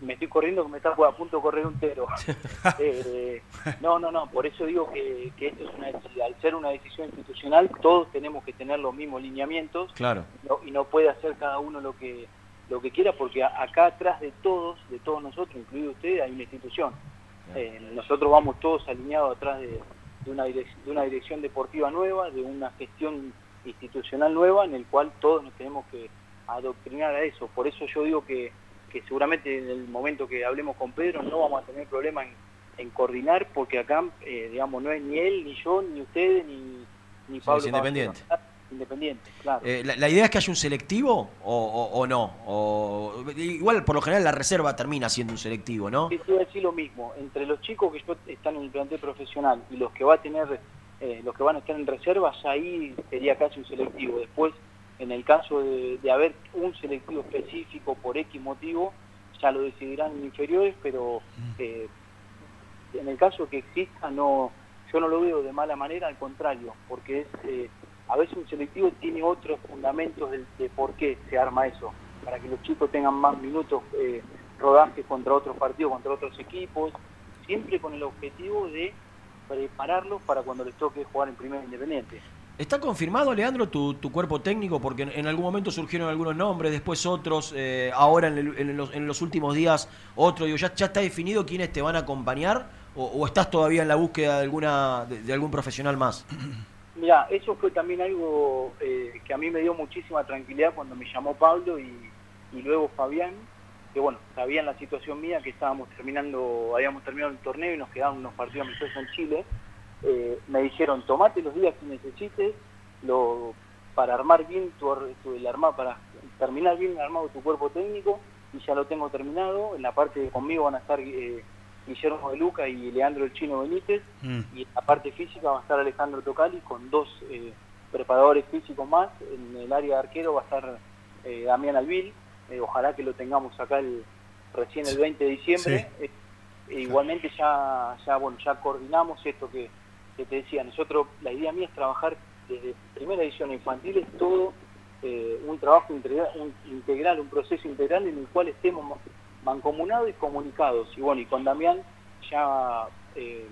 me estoy corriendo que me está a punto de correr un tero. Eh, no, no, no, por eso digo que, que esto es una al ser una decisión institucional, todos tenemos que tener los mismos lineamientos
Claro.
no- y no puede hacer cada uno lo que lo que quiera porque acá atrás de todos, de todos nosotros, incluido ustedes, hay una institución. Eh, nosotros vamos todos alineados atrás de, de una direc- de una dirección deportiva nueva, de una gestión institucional nueva en el cual todos nos tenemos que adoctrinar a eso. Por eso yo digo que, que seguramente en el momento que hablemos con Pedro no vamos a tener problema en, en coordinar porque acá, eh, digamos, no es ni él, ni yo, ni ustedes, ni, ni
Sí,
Pablo.
es independiente.
Caballero. Independiente, claro.
Eh, la, la idea es que haya un selectivo o, o- o no? O, igual, por lo general, la reserva termina siendo un selectivo, ¿no?
Sí, te iba a decir lo mismo. Entre los chicos que yo- están en el plantel profesional y los que va a tener, eh, los que van a estar en reservas, ahí sería casi un selectivo. Después, en el caso de, de haber un selectivo específico por X motivo, ya lo decidirán en inferiores, pero eh, en el caso que exista, no, yo no lo veo de mala manera, al contrario, porque es eh, a veces un selectivo tiene otros fundamentos de, de por qué se arma eso, para que los chicos tengan más minutos eh, rodajes contra otros partidos, contra otros equipos, siempre con el objetivo de prepararlos para cuando les toque jugar en Primera Independiente.
¿Está confirmado, Leandro, tu, tu cuerpo técnico? Porque en, en algún momento surgieron algunos nombres, después otros, eh, ahora en, el- en los, en los últimos días otro. Digo, ¿ya, ¿Ya está definido quiénes te van a acompañar? ¿O, o estás todavía en la búsqueda de, alguna, de, de algún profesional más?
Mira, eso fue también algo eh, que a mí me dio muchísima tranquilidad cuando me llamó Pablo y, luego Fabián, que bueno, sabían la situación mía, que estábamos terminando, habíamos terminado el torneo y nos quedaban unos partidos amistosos en Chile. Eh, me dijeron, tomate los días que necesites lo, para armar bien tu, tu- el para terminar bien el armado tu cuerpo técnico y ya lo tengo terminado. En la parte de conmigo van a estar eh, Guillermo de Luca y Leandro el Chino Benítez y en la parte física va a estar Alejandro Tocali con dos eh, preparadores físicos más. En el área de arquero va a estar eh, Damián Albil. eh, ojalá que lo tengamos acá el, recién el 20 de diciembre.
Sí.
Eh, e igualmente ya, ya, bueno, ya coordinamos esto que, que te decía. Nosotros, la idea mía es trabajar desde primera edición infantil, es todo un trabajo integral un, integral, un proceso integral en el cual estemos ma- mancomunados y comunicados. Y bueno, y con Damián ya, eh,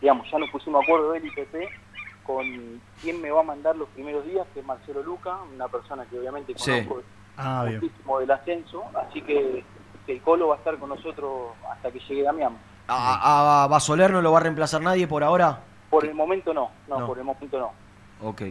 digamos, ya nos pusimos de acuerdo él y Pepe con quién me va a mandar los primeros días, que es Marcelo Luca, una persona que obviamente
Sí.
conozco
Ah, bien.
muchísimo del ascenso, así que, que el Colo va a estar con nosotros hasta que llegue Damián.
¿A, a Basoler no lo va a reemplazar nadie por ahora?
Por el momento no, no,
No.
por el momento no.
Ok.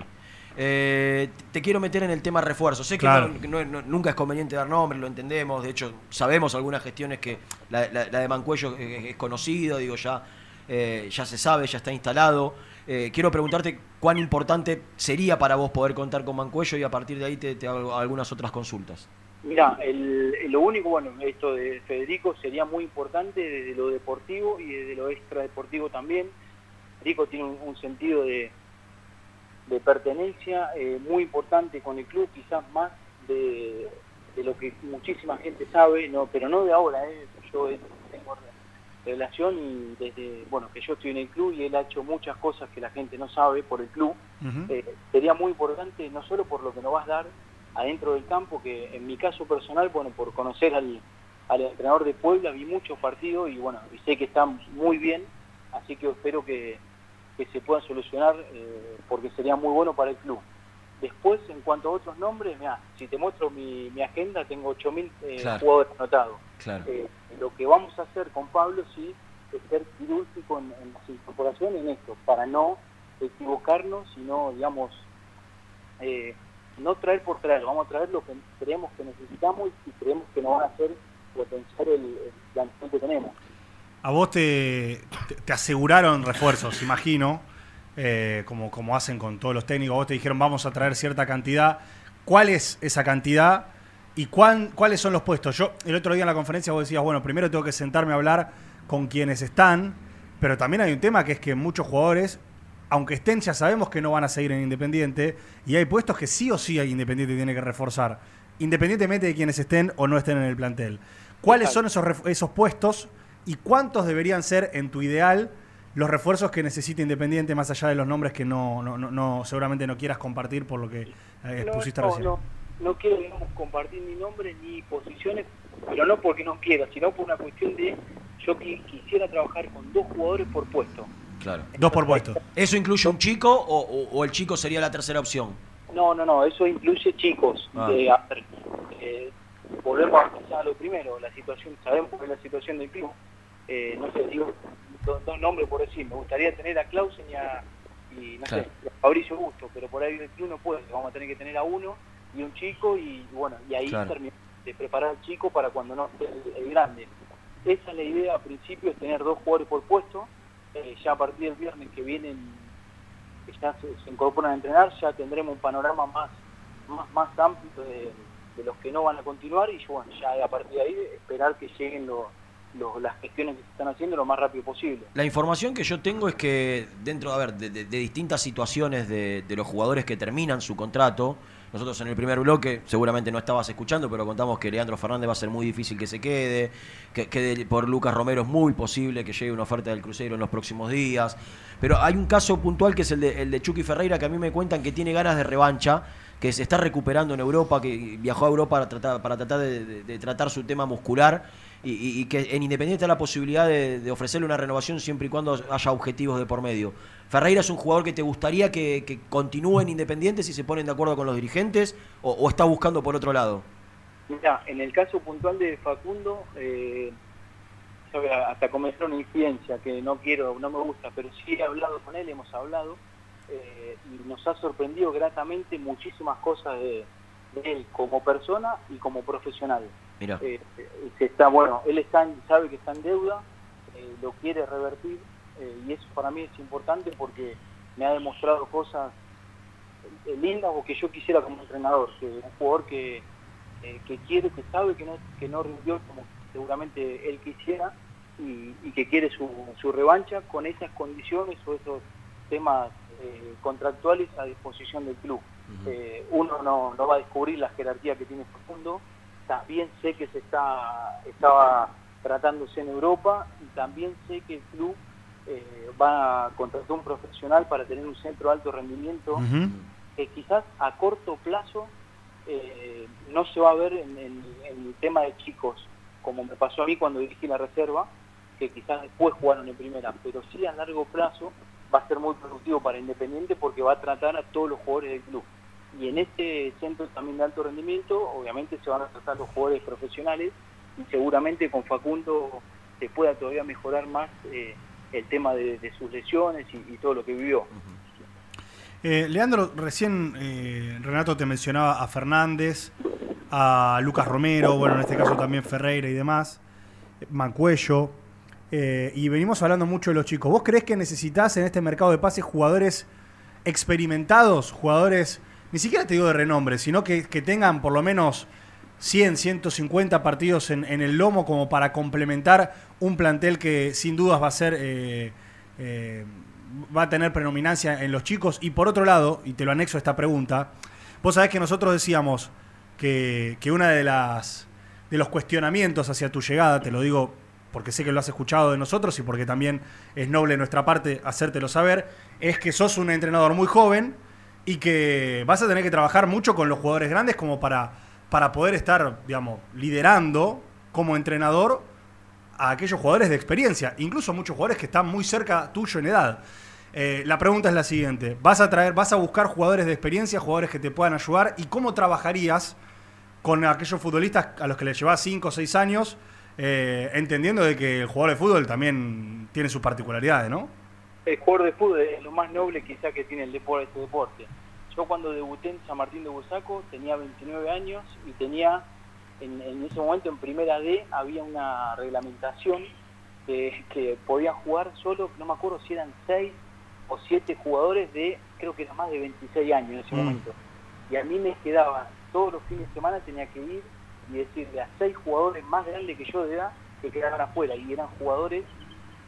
Eh, te quiero meter en el tema refuerzo. Sé que,
Claro.
no- que no- no- nunca es conveniente dar nombres, lo entendemos. De hecho, sabemos algunas gestiones que la, la- la de Mancuello es, es conocido, digo, ya, eh, ya se sabe, ya está instalado. Eh, quiero preguntarte cuán importante sería para vos poder contar con Mancuello y a partir de ahí te, te hago algunas otras consultas.
Mira, el, el- lo único, bueno, esto de Federico sería muy importante desde lo deportivo y desde lo extradeportivo también. Federico tiene un, un sentido de, de pertenencia eh, muy importante con el club, quizás más de, de lo que muchísima gente sabe, no, pero no de ahora, eh. yo eh, tengo re- relación y desde, bueno, que yo estoy en el club y él ha hecho muchas cosas que la gente no sabe por el club. Eh, sería muy importante, no solo por lo que nos vas a dar adentro del campo, que en mi caso personal, bueno, por conocer al, al entrenador de Puebla, vi muchos partidos y bueno, y sé que está muy bien, así que espero que, que se puedan solucionar eh, porque sería muy bueno para el club. Después, en cuanto a otros nombres, mira, si te muestro mi, mi agenda, tengo 8.000 eh,
Claro.
jugadores anotados.
Claro.
Eh, lo que vamos a hacer con Pablo, sí, es ser quirúrgico en, en las incorporaciones en esto, para no equivocarnos, sino, digamos, eh, no traer por traer, vamos a traer lo que creemos que necesitamos y creemos que nos van a hacer potenciar el, el plantel que tenemos.
A vos te, te, aseguraron refuerzos, imagino, eh, como, como hacen con todos los técnicos. Vos te dijeron vamos a traer cierta cantidad. ¿Cuál es esa cantidad y cuán- cuáles son los puestos? Yo el otro día en la conferencia vos decías, bueno, primero tengo que sentarme a hablar con quienes están, pero también hay un tema que es que muchos jugadores, aunque estén, ya sabemos que no van a seguir en Independiente y hay puestos que sí o sí hay Independiente tiene que reforzar, independientemente de quienes estén o no estén en el plantel. ¿Cuáles son esos, esos puestos y cuántos deberían ser, en tu ideal, los refuerzos que necesita Independiente, más allá de los nombres que no, no, no- no- seguramente no quieras compartir por lo que eh, expusiste
no,
recién?
no, no quiero digamos, compartir ni nombres ni posiciones, pero no porque no quiera, sino por una cuestión de yo qui- quisiera trabajar con dos jugadores por puesto.
Claro.
Dos por puesto.
¿Eso incluye un chico o, o- o el chico sería la tercera opción?
No, no, no, eso incluye chicos.
Ah.
Eh, a ver, eh, volvemos a pensar a lo primero, la situación, sabemos que es la situación del club. Eh, no sé, digo dos, nombres por decir, me gustaría tener a Clausen y a, y, no
Claro.
sé, a Fabricio Busto, pero por ahí el club no puede, vamos a tener que tener a uno y un chico y bueno, y ahí
Claro.
terminar de preparar al chico para cuando no esté el, el grande. Esa es la idea al principio, es tener dos jugadores por puesto, Eh, ya a partir del viernes que vienen que ya se, se incorporan a entrenar, ya tendremos un panorama más, más, más amplio de, de los que no van a continuar y bueno, ya a partir de ahí esperar que lleguen los- los- las gestiones que se están haciendo lo más rápido posible.
La información que yo tengo es que dentro, a ver, de, de- distintas situaciones de, de los jugadores que terminan su contrato, nosotros en el primer bloque seguramente no estabas escuchando, pero contamos que Leandro Fernández va a ser muy difícil que se quede, que, que por Lucas Romero es muy posible que llegue una oferta del Cruzeiro en los próximos días, pero hay un caso puntual que es el de, el de Chucky Ferreira que a mí me cuentan que tiene ganas de revancha, que se está recuperando en Europa, que viajó a Europa para tratar, para tratar de tratar su tema muscular y, que en Independiente está la posibilidad de, ofrecerle una renovación siempre y cuando haya objetivos de por medio. Ferreira es un jugador que te gustaría que, que continúe en Independiente si se ponen de acuerdo con los dirigentes o, está buscando por otro lado.
Mira, en el caso puntual de Facundo, eh, hasta comenzar una incidencia que no quiero, no me gusta, pero sí he hablado con él, hemos hablado, eh, y nos ha sorprendido gratamente muchísimas cosas de él como persona y como profesional.
Mira.
Eh, eh, está, bueno, él está en- sabe que está en deuda, eh, lo quiere revertir, eh, y eso para mí es importante porque me ha demostrado cosas lindas o que yo quisiera como entrenador, que un jugador que, que quiere, que sabe que no, que no rindió como seguramente él quisiera y, y que quiere su, su revancha con esas condiciones o esos temas contractuales a disposición del club. Uno no, no va a descubrir la jerarquía que tiene Facundo, también sé que se está estaba tratándose en Europa y también sé que el club eh, va a contratar un profesional para tener un centro de alto rendimiento que quizás a corto plazo eh, no se va a ver en, en- en el tema de chicos, como me pasó a mí cuando dirigí la reserva, que quizás después jugaron en primera, pero sí a largo plazo va a ser muy productivo para Independiente porque va a tratar a todos los jugadores del club. Y en este centro también de alto rendimiento, obviamente se van a tratar los jugadores profesionales y seguramente con Facundo se pueda todavía mejorar más eh, el tema de, sus lesiones y, todo lo que vivió.
Eh, Leandro, recién eh, Renato te mencionaba a Fernández, a Lucas Romero, bueno, en este caso también Ferreira y demás, Mancuello, y venimos hablando mucho de los chicos. ¿Vos crees que necesitas en este mercado de pases jugadores experimentados, jugadores, ni siquiera te digo de renombre, sino que, que tengan por lo menos 100, 150 partidos en, el lomo como para complementar un plantel que sin dudas va a ser... eh, eh, va a tener predominancia en los chicos. Y por otro lado, y te lo anexo a esta pregunta, vos sabés que nosotros decíamos que, que una de las de los cuestionamientos hacia tu llegada, te lo digo porque sé que lo has escuchado de nosotros y porque también es noble nuestra parte hacértelo saber, es que sos un entrenador muy joven y que vas a tener que trabajar mucho con los jugadores grandes como para, para poder estar, digamos, liderando como entrenador a aquellos jugadores de experiencia, incluso muchos jugadores que están muy cerca tuyo en edad. Eh, la pregunta es la siguiente: ¿vas a traer, vas a buscar jugadores de experiencia, jugadores que te puedan ayudar? ¿Y cómo trabajarías con aquellos futbolistas a los que les llevas 5 o 6 años, eh, entendiendo de que el jugador de fútbol también tiene sus particularidades, ¿no?
El jugador de fútbol es lo más noble quizá que tiene el deporte, este deporte. Yo cuando debuté en San Martín de Bursaco tenía 29 años y tenía, en, en ese momento en primera D había una reglamentación que, que podían jugar solo, no me acuerdo si eran 6 o 7 jugadores de, creo que era más de 26 años en ese
Mm.
momento. Y a mí me quedaba, todos los fines de semana tenía que ir y decirle a 6 jugadores más grandes que yo de edad que quedaban afuera y eran jugadores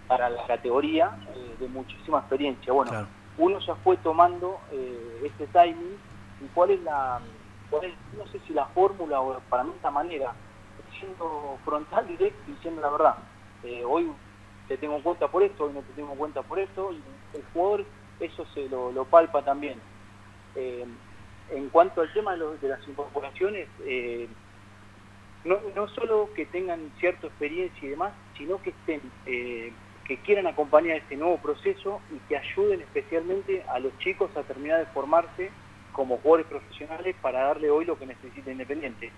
para la categoría eh, de muchísima experiencia. Bueno, uno ya fue tomando eh, este timing y cuál es la, cuál es, no sé si la fórmula o para mí esta manera, siendo frontal, directo y diciendo la verdad. Eh, hoy te tengo en cuenta por esto, hoy no te tengo en cuenta por esto, y el jugador eso se lo, lo palpa también. Eh, en cuanto al tema de, los- de las incorporaciones, no, no solo que tengan cierta experiencia y demás, sino que estén, eh, que quieran acompañar este nuevo proceso y que ayuden especialmente a los chicos a terminar de formarse como jugadores profesionales para darle hoy lo que necesita Independiente.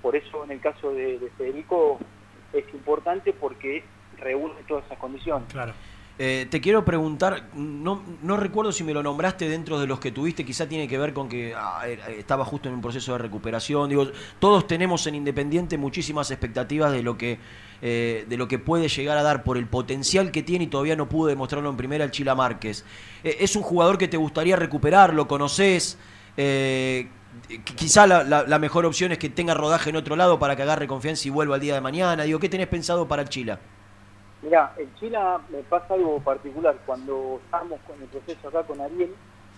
Por eso en el caso de, de Federico es importante porque reúne todas esas condiciones.
Claro.
Eh, te quiero preguntar, no, no recuerdo si me lo nombraste dentro de los que tuviste, quizá tiene que ver con que ah, estaba justo en un proceso de recuperación. Digo, todos tenemos en Independiente muchísimas expectativas de lo que eh, de lo que puede llegar a dar por el potencial que tiene y todavía no pudo demostrarlo en primera el Chila Márquez. Eh, ¿Es un jugador que te gustaría recuperar? ¿Lo conoces? Eh, qu- quizá la, mejor opción es que tenga rodaje en otro lado para que agarre confianza y vuelva al día de mañana. Digo, ¿qué tenés pensado para el Chila?
Mira, en Chile me pasa algo particular. Cuando estábamos con el proceso acá con Ariel,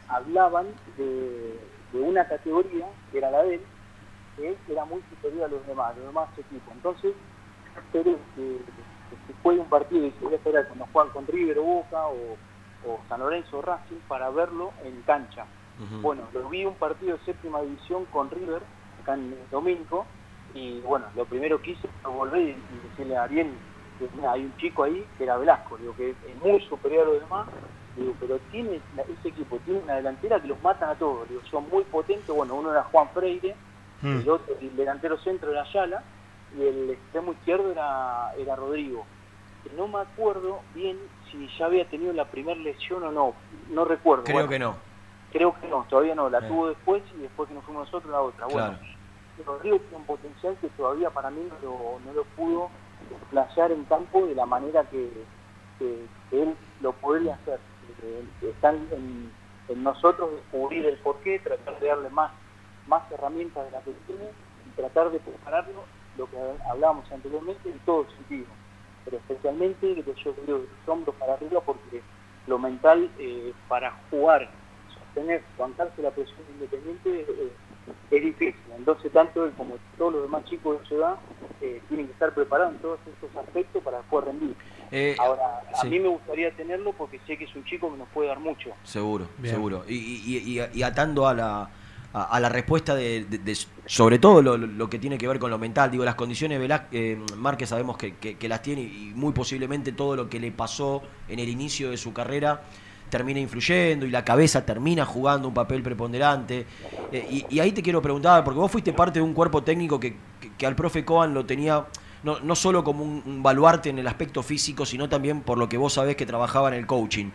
hablaban de una categoría, que era la de él, que era muy superior a los demás, los demás equipos. Entonces, esperé que, que se juegue un partido y se voy a esperar cuando juegan con River o Boca o, o San Lorenzo o Racing para verlo en cancha. Bueno, lo vi un partido de séptima división con River, acá en Domingo, y bueno, lo primero que hice fue volver y, decirle a Ariel que mira, hay un chico ahí que era Velasco, digo que es muy superior a los demás, digo, pero tiene ese equipo tiene una delantera que los matan a todos, digo, son muy potentes, bueno, uno era Juan Freire,
Mm.
el otro, el delantero centro era Ayala, y el extremo izquierdo era, era Rodrigo. Que No me acuerdo bien si ya había tenido la primera lesión o no, no recuerdo.
Creo
Bueno,
que no.
Creo que no, todavía no, la
Eh.
tuvo después y después que nos fuimos nosotros la otra. Bueno, Rodrigo tiene un potencial que todavía para mí no lo, no lo pudo playar en campo de la manera que, que- que él lo podría hacer. Eh, Están en, en nosotros descubrir el porqué, tratar de darle más, más herramientas de las que tiene y tratar de prepararlo, lo que hablábamos anteriormente, en todo sentido. Pero especialmente, que yo creo, de los hombros para arriba, porque lo mental eh, para jugar, sostener, bancarse la presión independiente, eh, es difícil. Entonces, tanto él como todos los demás chicos de su edad eh, tienen que estar preparados en todos estos aspectos para poder rendir.
Eh,
Ahora, a
sí.
mí me gustaría tenerlo porque sé que es un chico que nos puede dar mucho.
Seguro,
Bien.
seguro. Y, y- y- y atando a la, a, la respuesta de, de- de- sobre todo lo, que tiene que ver con lo mental, digo, las condiciones Velaz- eh, Márquez sabemos que, que- que las tiene y muy posiblemente todo lo que le pasó en el inicio de su carrera termina influyendo y la cabeza termina jugando un papel preponderante. Eh, y, ahí te quiero preguntar, porque vos fuiste parte de un cuerpo técnico que, que- que al profe Coan lo tenía no, no solo como un, un baluarte en el aspecto físico, sino también por lo que vos sabés que trabajaba en el coaching.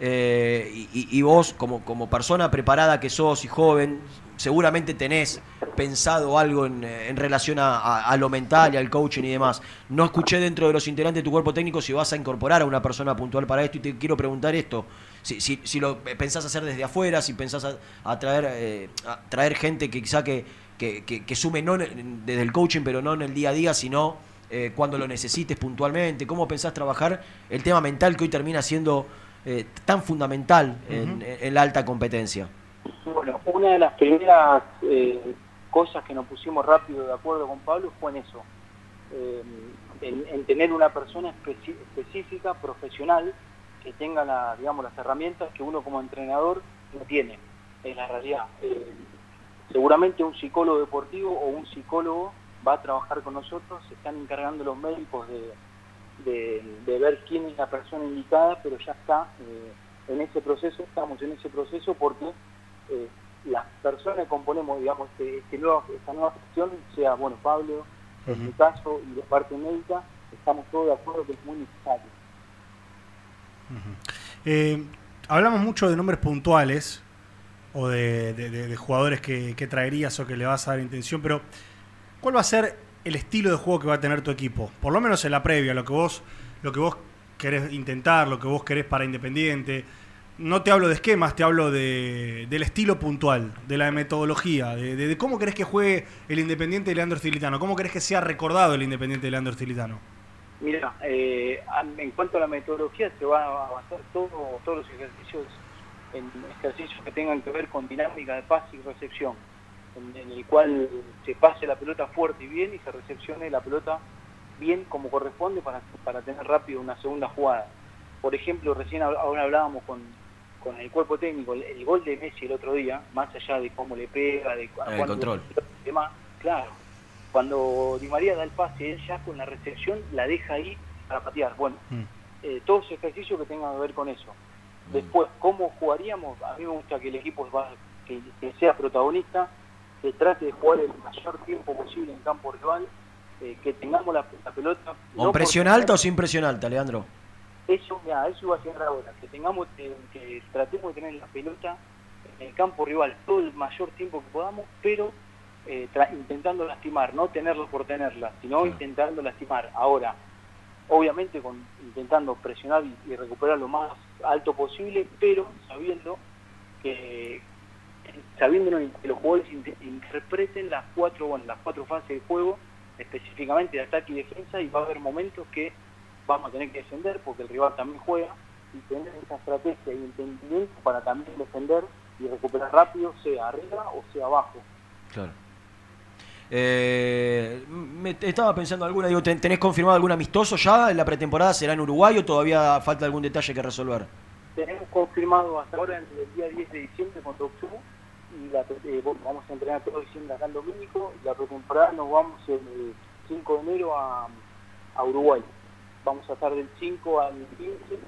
Eh, y, vos, como, como persona preparada que sos y joven, seguramente tenés pensado algo en, en relación a, a- lo mental y al coaching y demás. No escuché dentro de los integrantes de tu cuerpo técnico si vas a incorporar a una persona puntual para esto y te quiero preguntar esto. Si, si, si lo pensás hacer desde afuera, si pensás a, a traer, eh, gente que quizá que, que, que- sume no desde el coaching, pero no en el día a día, sino eh, cuando lo necesites puntualmente. ¿Cómo pensás trabajar el tema mental que hoy termina siendo eh, tan fundamental en, la alta competencia?
Bueno, una de las primeras eh, cosas que nos pusimos rápido de acuerdo con Pablo fue en eso, eh, en, en tener una persona específica, profesional, que tenga la, digamos, las herramientas que uno como entrenador no tiene, es la realidad. Eh, seguramente un psicólogo deportivo o un psicólogo va a trabajar con nosotros, se están encargando los médicos de, de, de ver quién es la persona indicada, pero ya está eh, en ese proceso, estamos en ese proceso porque eh, las personas que componemos, digamos, este, este nuevo- esta nueva gestión, sea, bueno, Pablo, en mi caso, y de parte médica, estamos todos de acuerdo que es muy necesario.
Eh, hablamos mucho de nombres puntuales o de, de- de- de jugadores que, que traerías o que le vas a dar intención, pero ¿cuál va a ser el estilo de juego que va a tener tu equipo? Por lo menos en la previa, lo que vos, lo que vos querés intentar, lo que vos querés para Independiente. No te hablo de esquemas, te hablo de, del estilo puntual, de la metodología, de, cómo querés que juegue el Independiente de Leandro Stilitano, cómo querés que sea recordado el Independiente de Leandro Stilitano.
Mira, eh, en cuanto a la metodología, se va a avanzar todo, todos los ejercicios en ejercicios que tengan que ver con dinámica de pase y recepción, en, en el cual se pase la pelota fuerte y bien y se recepcione la pelota bien como corresponde para, para tener rápido una segunda jugada. Por ejemplo, recién ahora hablábamos con, con el cuerpo técnico, el, el gol de Messi el otro día, más allá de cómo le pega, de
El
cuánto-
control.
y demás, claro, cuando Di María da el pase, él ya con la recepción la deja ahí para patear. Bueno, eh, todos los ejercicios que tengan que ver con eso. Después, ¿cómo jugaríamos? A mí me gusta que el equipo va- que, que sea protagonista, que trate de jugar el mayor tiempo posible en campo rival, eh, que tengamos la, la pelota.
¿Con
no
presión alta o sin presión alta, Leandro?
Eso, mira, eso iba a llegar ahora, que tengamos, que, que tratemos de tener la pelota en el campo rival todo el mayor tiempo que podamos, pero eh, intentando lastimar, no tenerlo por tenerla, sino intentando lastimar. Ahora, obviamente con, intentando presionar y, y recuperar lo más alto posible, pero sabiendo que sabiendo que los jugadores inte- interpreten las cuatro, bueno, las cuatro fases de juego, específicamente de ataque y defensa, y va a haber momentos que vamos a tener que defender porque el rival también juega y tener esa estrategia y entendimiento para también defender y recuperar rápido, sea arriba o sea abajo.
Claro. Eh, me estaba pensando alguna, digo, ¿ten- ¿tenés confirmado algún amistoso ya en la pretemporada? ¿Será en Uruguay o todavía falta algún detalle que resolver?
Tenemos confirmado hasta ahora el día 10 de diciembre contra y la, eh, vamos a entrenar todo diciembre acá en Domínico y la pretemporada nos vamos el 5 de enero a, a Uruguay. Vamos a estar del 5 al 15,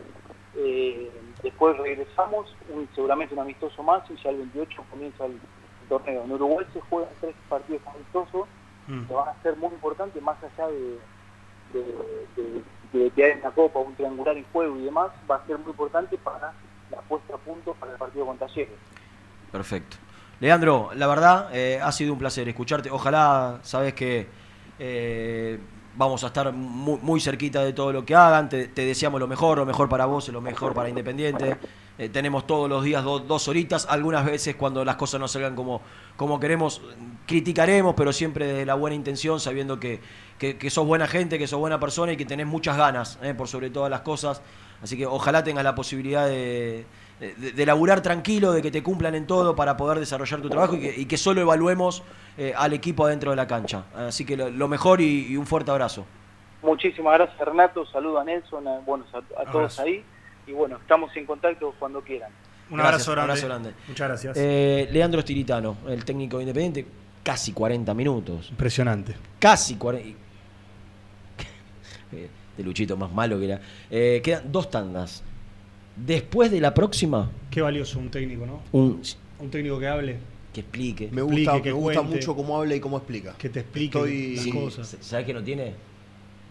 eh, después regresamos, un- seguramente un amistoso más y ya el 28 comienza el torneo. En Uruguay se juegan tres partidos amistosos que van a ser muy importantes más allá de, de, de, de quedar en la copa, un triangular en juego y demás, va a ser muy importante para la puesta a punto para el partido con Talleres.
Perfecto. Leandro, la verdad, eh, ha sido un placer escucharte. Ojalá, sabes que eh, vamos a estar muy, cerquita de todo lo que hagan. Te, deseamos lo mejor, lo mejor para vos, lo mejor para Independiente. eh, tenemos todos los días do- dos horitas. Algunas veces cuando las cosas no salgan como, como queremos, criticaremos, pero siempre desde la buena intención, sabiendo que, que, que sos buena gente, que sos buena persona y que tenés muchas ganas por sobre todas las cosas. Así que ojalá tengas la posibilidad de, de, de laburar tranquilo, de que te cumplan en todo para poder desarrollar tu trabajo y que, y que solo evaluemos eh, al equipo adentro de la cancha. Así que lo, lo mejor y, y un fuerte abrazo.
Muchísimas gracias Renato, saludo a Nelson, a, bueno, a, a todos ahí y bueno, estamos en contacto cuando quieran.
Un
Gracias,
abrazo grande.
abrazo grande.
Muchas gracias.
Eh, Leandro Stiritano, el técnico independiente, casi 40 minutos.
Impresionante.
Casi 40. Eh, De Luchito más malo que era. Eh, quedan dos tandas. Después de la próxima,
Qué valioso un técnico, ¿no?
un,
Un técnico que hable.
que explique.
Me
Explique,
gusta,
que
me gusta
cuente.
mucho cómo habla y cómo explica.
Que te explique
Estoy-
las
Sí,
cosas.
¿Sabes que no tiene?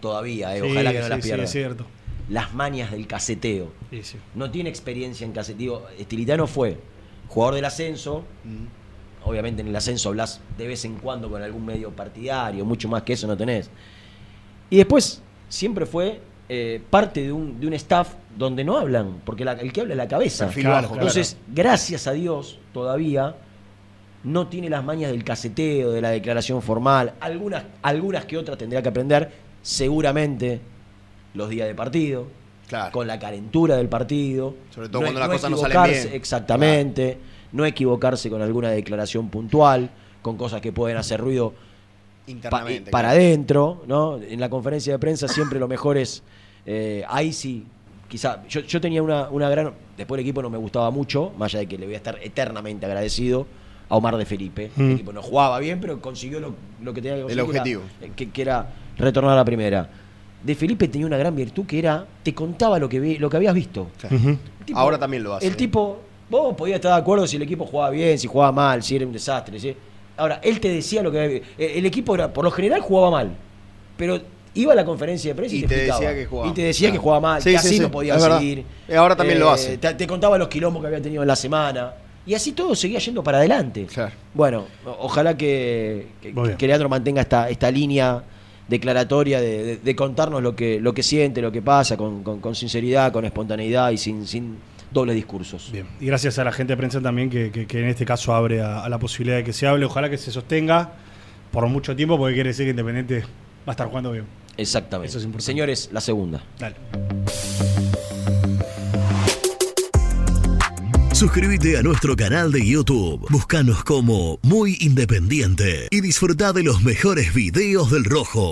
Todavía, eh,
Sí,
ojalá que no
sí,
las
sí,
pierda.
es cierto.
Las mañas del caseteo.
Sí, sí.
No tiene experiencia en caseteo. Estilitano fue jugador del ascenso.
Mm.
Obviamente en el ascenso hablas de vez en cuando con algún medio partidario, mucho más que eso no tenés. Y después siempre fue eh, parte de un, de un staff donde no hablan, porque la- el que habla es la cabeza.
Claro,
Entonces, gracias a Dios, todavía no tiene las mañas del caseteo, de la declaración formal. Algunas, algunas que otras tendrá que aprender, seguramente los días de partido, con la calentura del partido.
Sobre todo cuando las cosas no salen bien.
Exactamente. No equivocarse con alguna declaración puntual, con cosas que pueden hacer ruido pa- para adentro, ¿no? En la conferencia de prensa siempre lo mejor es, eh, ahí sí, quizá, yo, yo tenía una, una gran, después el equipo no me gustaba mucho, más allá de que le voy a estar eternamente agradecido a Omar de Felipe.
Mm.
El equipo no jugaba bien, pero consiguió lo, lo que tenía que conseguir.
El objetivo.
Que era, que- que era retornar a la primera. De Felipe tenía una gran virtud que era, te contaba lo que, vi- lo que habías visto. Tipo-
Ahora también lo hace.
El tipo, vos podías estar de acuerdo si el equipo jugaba bien, si jugaba mal, si era un desastre. ¿sí? Ahora, él te decía lo que. eh, El equipo era, por lo general jugaba mal, pero iba a la conferencia de prensa y,
Y
te,
te
explicaba.
decía que jugaba.
Y te decía
Claro.
que jugaba mal,
Sí,
que
sí,
así
sí,
no podía seguir.
Ahora también lo
Eh,
hace.
Te, te contaba los quilombos que había tenido en la semana. Y así todo seguía yendo para adelante. Bueno, o- ojalá que, que, Leandro mantenga esta, esta línea declaratoria de, de- de contarnos lo que, lo que siente, lo que pasa, con, con- con sinceridad, con espontaneidad y sin, sin dobles discursos.
Bien. Y gracias a la gente de prensa también que, que- que en este caso abre a, a la posibilidad de que se hable. Ojalá que se sostenga por mucho tiempo porque quiere decir que Independiente va a estar jugando bien.
Exactamente.
Eso es importante.
Señores, la segunda.
Dale.
Suscríbete a nuestro canal de YouTube. Búscanos como Muy Independiente y disfruta de los mejores videos del Rojo.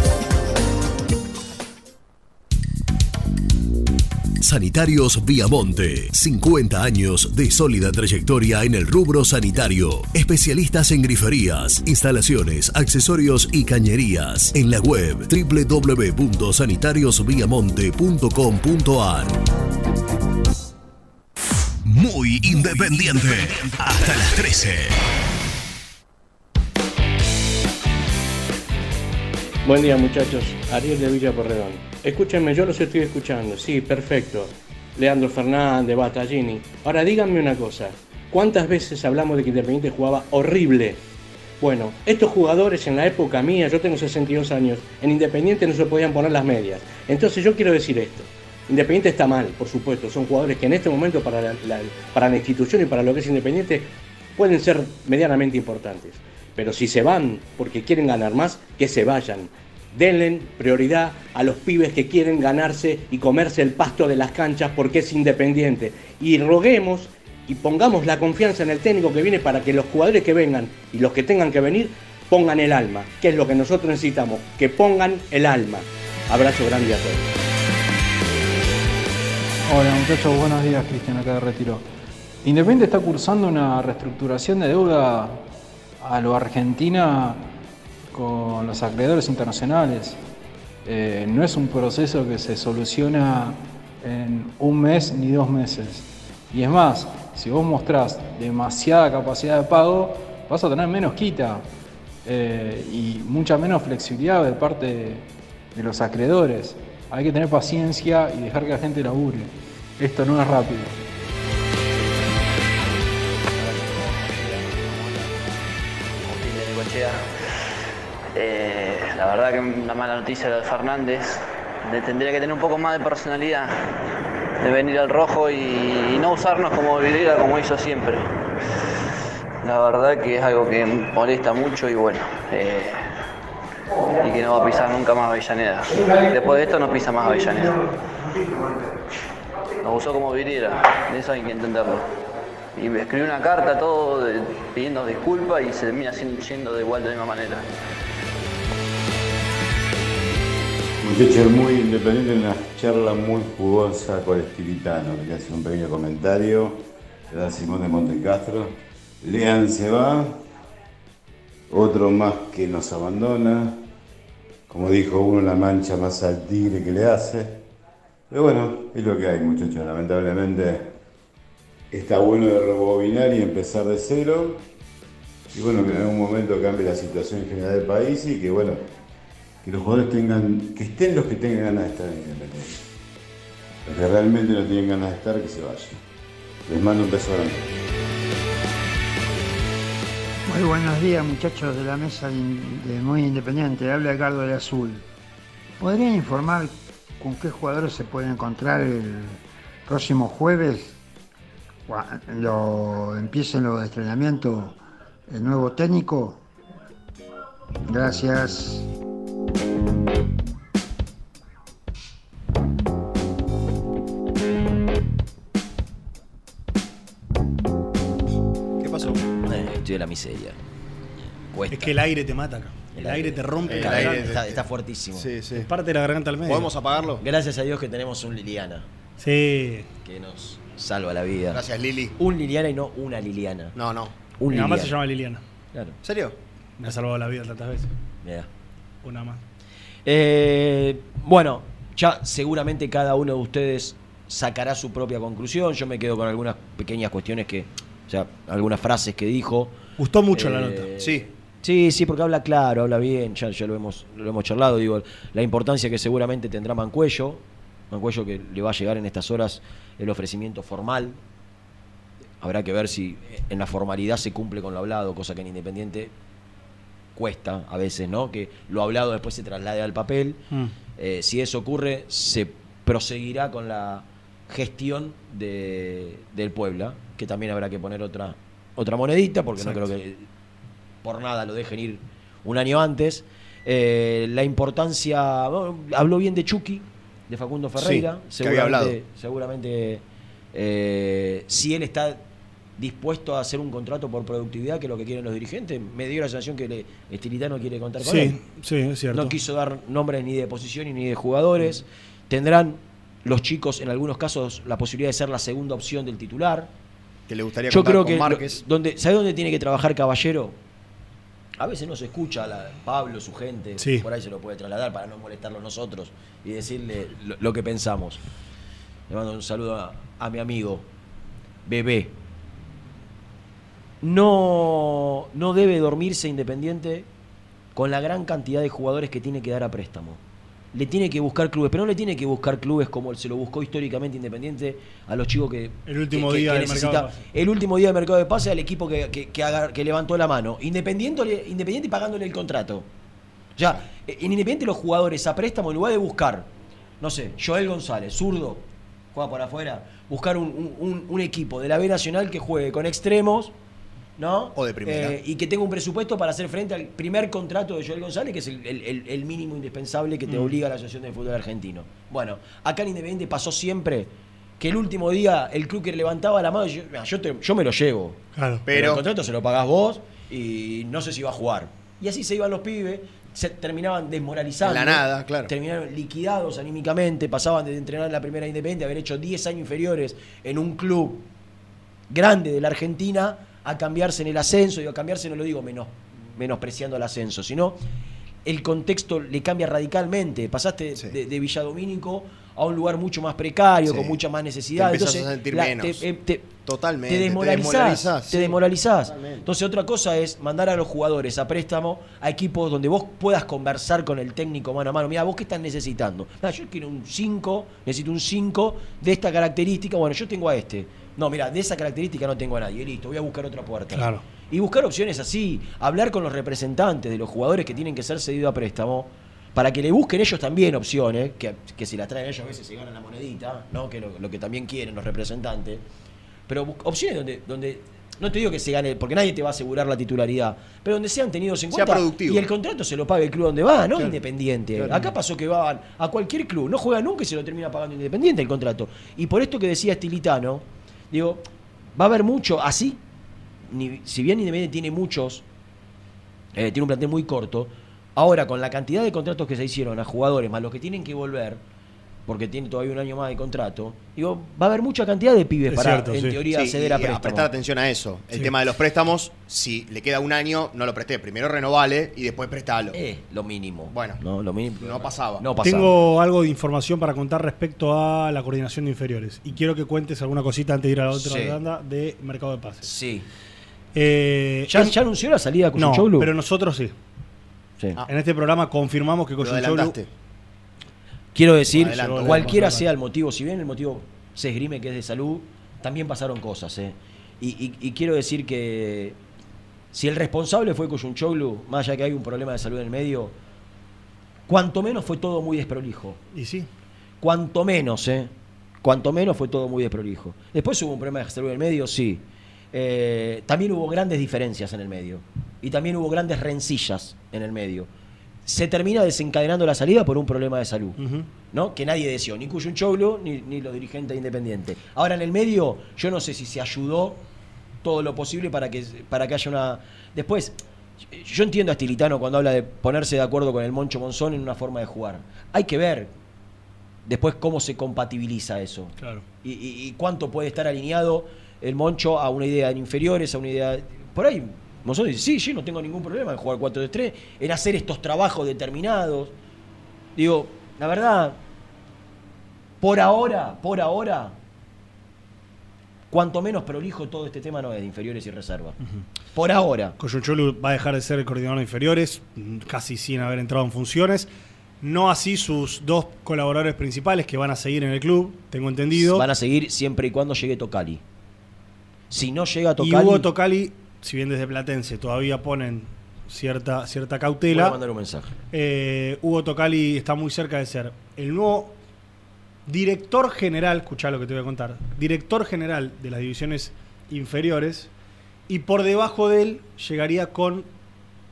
Sanitarios Viamonte. 50 años de sólida trayectoria en el rubro sanitario. Especialistas en griferías, instalaciones, accesorios y cañerías. En la web www.sanitariosviamonte.com.ar. Muy independiente. Hasta las 13.
Buen día muchachos, Ariel de Villa Porredón. Escúchenme, yo los estoy escuchando, sí, perfecto. Leandro Fernández, Battaglini. Ahora díganme una cosa, ¿cuántas veces hablamos de que Independiente jugaba horrible? Bueno, estos jugadores en la época mía, yo tengo 62 años, en Independiente no se podían poner las medias. Entonces yo quiero decir esto. Independiente está mal, por supuesto, son jugadores que en este momento para la, para la institución y para lo que es Independiente pueden ser medianamente importantes. Pero si se van porque quieren ganar más, que se vayan. Denle prioridad a los pibes que quieren ganarse y comerse el pasto de las canchas porque es independiente. Y roguemos y pongamos la confianza en el técnico que viene para que los jugadores que vengan y los que tengan que venir pongan el alma, que es lo que nosotros necesitamos, que pongan el alma. Abrazo grande a todos.
Hola muchachos, buenos días, Cristian acá de Retiro. Independiente está cursando una reestructuración de deuda a lo Argentina con los acreedores internacionales. Eh, no es un proceso que se soluciona en un mes ni dos meses. Y es más, si vos mostrás demasiada capacidad de pago, vas a tener menos quita eh, y mucha menos flexibilidad de parte de los acreedores. Hay que tener paciencia y dejar que la gente labure. Esto no es rápido.
La verdad que una mala noticia de Fernández. Tendría que tener un poco más de personalidad, de venir al rojo y, no usarnos como vidriera como hizo siempre. La verdad que es algo que molesta mucho y bueno, eh, y que no va a pisar nunca más Avellaneda. Después de esto no pisa más Avellaneda. Nos usó como vidriera, eso hay que entenderlo. Y me escribió una carta todo pidiendo disculpas y se termina yendo de igual de la misma manera.
Muchachos muy independiente, una charla muy jugosa con Estilitano. Quería hacer un pequeño comentario. Le da Simón de Montecastro. Lean se va. Otro más que nos abandona. Como dijo uno, la mancha más al tigre que le hace. Pero bueno, es lo que hay, muchachos. Lamentablemente está bueno de rebobinar y empezar de cero. Y bueno, que en algún momento cambie la situación en general del país y que bueno, que los jugadores tengan, que estén los que tengan ganas de estar en Independiente. Los que realmente no tienen ganas de estar, que se vayan. Les mando un beso grande.
Muy buenos días muchachos de la mesa de, Muy Independiente, habla Edgardo de Azul. ¿Podrían informar con qué jugadores se puede encontrar el próximo jueves? Cuando empiecen los entrenamientos, el nuevo técnico. Gracias.
¿Qué pasó?
Eh, estoy de la miseria. Cuesta.
Es que el aire te mata acá. El, aire te rompe
El
la
aire
garganta.
está, está fuertísimo.
Sí, sí.
Parte de la garganta al medio.
¿Podemos apagarlo?
Gracias a Dios que tenemos un Liliana.
Sí.
Que nos salva la vida.
Gracias, Lili.
Un Liliana y no una Liliana.
No, no.
Un
Mi mamá se llama Liliana.
Claro.
¿En serio?
Me ha salvado la vida tantas veces.
Mira.
Una más.
Eh, bueno, ya seguramente cada uno de ustedes sacará su propia conclusión. Yo me quedo con algunas pequeñas cuestiones que, o sea, algunas frases que dijo.
Gustó mucho la
Eh,
nota.
Sí.
Sí, sí, porque habla claro, habla bien, ya, ya lo, hemos, lo hemos charlado, digo, la importancia que seguramente tendrá Mancuello, Mancuello que le va a llegar en estas horas el ofrecimiento formal, habrá que ver si en la formalidad se cumple con lo hablado, cosa que en Independiente cuesta a veces, ¿no? Que lo hablado después se traslade al papel.
Mm.
Eh, si eso ocurre, se proseguirá con la gestión de, del Puebla, que también habrá que poner otra, otra monedita, porque no creo que por nada lo dejen ir un año antes. Eh, la importancia, bueno, habló bien de Chucky, de Facundo Ferreira,
que había hablado.
seguramente, seguramente eh, si él está dispuesto a hacer un contrato por productividad, que es lo que quieren los dirigentes, me dio la sensación que le, Estilitano quiere contar con
Sí,
él.
sí, es cierto.
No quiso dar nombres ni de posición ni de jugadores. Tendrán los chicos, en algunos casos, la posibilidad de ser la segunda opción del titular.
Que le gustaría
Yo
contar
creo
con
que lo-
Márquez.
donde, ¿sabe dónde tiene que trabajar Caballero? A veces no se escucha a la- Pablo, su gente,
Sí.
por ahí se lo puede trasladar para no molestarlo nosotros y decirle lo, lo que pensamos. Le mando un saludo a, a mi amigo, Bebé. No, no debe dormirse Independiente con la gran cantidad de jugadores que tiene que dar a préstamo. Le tiene que buscar clubes, pero no le tiene que buscar clubes como se lo buscó históricamente Independiente a los chicos que.
El último
que-
día
que
del mercado de pase.
El último día del mercado de pase al equipo que, levantó la mano. Independiente, Independiente pagándole el contrato. Sea, en Independiente los jugadores a préstamo, en lugar de buscar, no sé, Joel González, zurdo, juega por afuera, buscar un- un equipo de la B Nacional que juegue con extremos, ¿no?
O de primera.
Eh, y que tenga un presupuesto para hacer frente al primer contrato de Joel González, que es el, el- el- el mínimo indispensable que te
Mm.
obliga a la Asociación de Fútbol Argentino. Bueno, acá en Independiente pasó siempre que el último día el club que levantaba la mano, yo, "Mira, yo, te- yo me lo llevo.
Claro.
Pero,
Pero-
el contrato se lo pagás vos y no sé si va a jugar. Y así se iban los pibes, se terminaban desmoralizando.
La nada, claro.
Terminaron liquidados anímicamente, pasaban de entrenar en la primera Independiente, haber hecho 10 años inferiores en un club grande de la Argentina, a cambiarse en el ascenso. Y a cambiarse no lo digo menos, menospreciando el ascenso, sino el contexto le cambia radicalmente. Pasaste de, de Villadomínico a un lugar mucho más precario,
Sí.
con mucha más necesidad.
Te
Entonces,
a sentir
la-
menos.
te- eh, te-
Totalmente.
te desmoralizás. Te
desmoralizás.
Entonces, otra cosa es mandar a los jugadores a préstamo a equipos donde vos puedas conversar con el técnico mano a mano. Mira, vos qué estás necesitando. "Ah, yo quiero un 5, necesito un 5 de esta característica. Bueno, yo tengo a este. No, mira, de esa característica no tengo a nadie. Listo, voy a buscar otra puerta.
Claro.
Y buscar opciones así. Hablar con los representantes de los jugadores que tienen que ser cedidos a préstamo. Para que le busquen ellos también opciones, que, que si las traen ellos a veces se ganan la monedita, ¿no? que lo, lo que también quieren los representantes. Pero opciones donde, donde no te digo que se gane, porque nadie te va a asegurar la titularidad, pero donde sean tenidos en
Sea
cuenta
productivo.
y el contrato se lo pague el club donde va, no
Claro.
Independiente.
Claro.
Acá pasó que van a cualquier club, no juega nunca y se lo termina pagando Independiente el contrato. Y por esto que decía Estilitano, digo, va a haber mucho así, ni- si bien Independiente tiene muchos, eh, tiene un plantel muy corto, ahora con la cantidad de contratos que se hicieron a jugadores, más los que tienen que volver, porque tiene todavía un año más de contrato, digo, va a haber mucha cantidad de pibes
Es
para,
cierto,
en
sí.
teoría,
Sí,
acceder
y
a
a
préstamo.
prestar atención a eso. El
Sí.
tema de los préstamos, si le queda un año, no lo presté. Primero renovale y después prestalo.
Eh, lo mínimo.
Bueno,
no, lo mínimo.
No pasaba.
No pasaba.
Tengo algo de información para contar respecto a la coordinación de inferiores. Y quiero que cuentes alguna cosita antes de ir a la otra
Sí.
ronda de mercado de pases.
Sí.
Eh,
¿Ya, anunció la salida de
No,
Cuchuchoglu?
pero nosotros sí.
Sí.
En este programa confirmamos que
adelantaste.
Quiero decir, cualquiera sea el motivo, si bien el motivo se esgrime que es de salud, también pasaron cosas. ¿eh? Y, y- y quiero decir que si el responsable fue Coyunchoglu, más allá que hay un problema de salud en el medio, cuanto menos fue todo muy desprolijo.
Y sí.
Cuanto menos, ¿eh? Cuanto menos fue todo muy desprolijo. Después hubo un problema de salud en el medio, sí. Eh, también hubo grandes diferencias en el medio. Y también hubo grandes rencillas en el medio. Se termina desencadenando la salida por un problema de salud. ¿no? Que nadie deseó, ni Cuyunchoglu ni, ni los dirigentes independientes. Ahora en el medio, yo no sé si se ayudó todo lo posible para que, para que haya una. Después, yo entiendo a Stilitano cuando habla de ponerse de acuerdo con el Moncho Monzón en una forma de jugar. Hay que ver después cómo se compatibiliza eso.
Claro.
Y, y- y cuánto puede estar alineado el Moncho a una idea en inferiores, a una idea. Por ahí, Monzón dice: Sí, yo no tengo ningún problema en jugar 4-3, en hacer estos trabajos determinados. Digo, la verdad, por ahora, por ahora, cuanto menos prolijo todo este tema no es de inferiores y reserva. Por ahora.
Coyuncholu va a dejar de ser el coordinador de inferiores, casi sin haber entrado en funciones. No así sus dos colaboradores principales que van a seguir en el club, tengo entendido.
Van a seguir siempre y cuando llegue Tocali. Si no llega
Y
Tocali,
Hugo Tocali, si bien desde Platense todavía ponen cierta, cierta
voy
cautela,
a mandar un mensaje.
eh, Hugo Tocali está muy cerca de ser el nuevo director general, escuchá lo que te voy a contar, director general de las divisiones inferiores, y por debajo de él llegaría con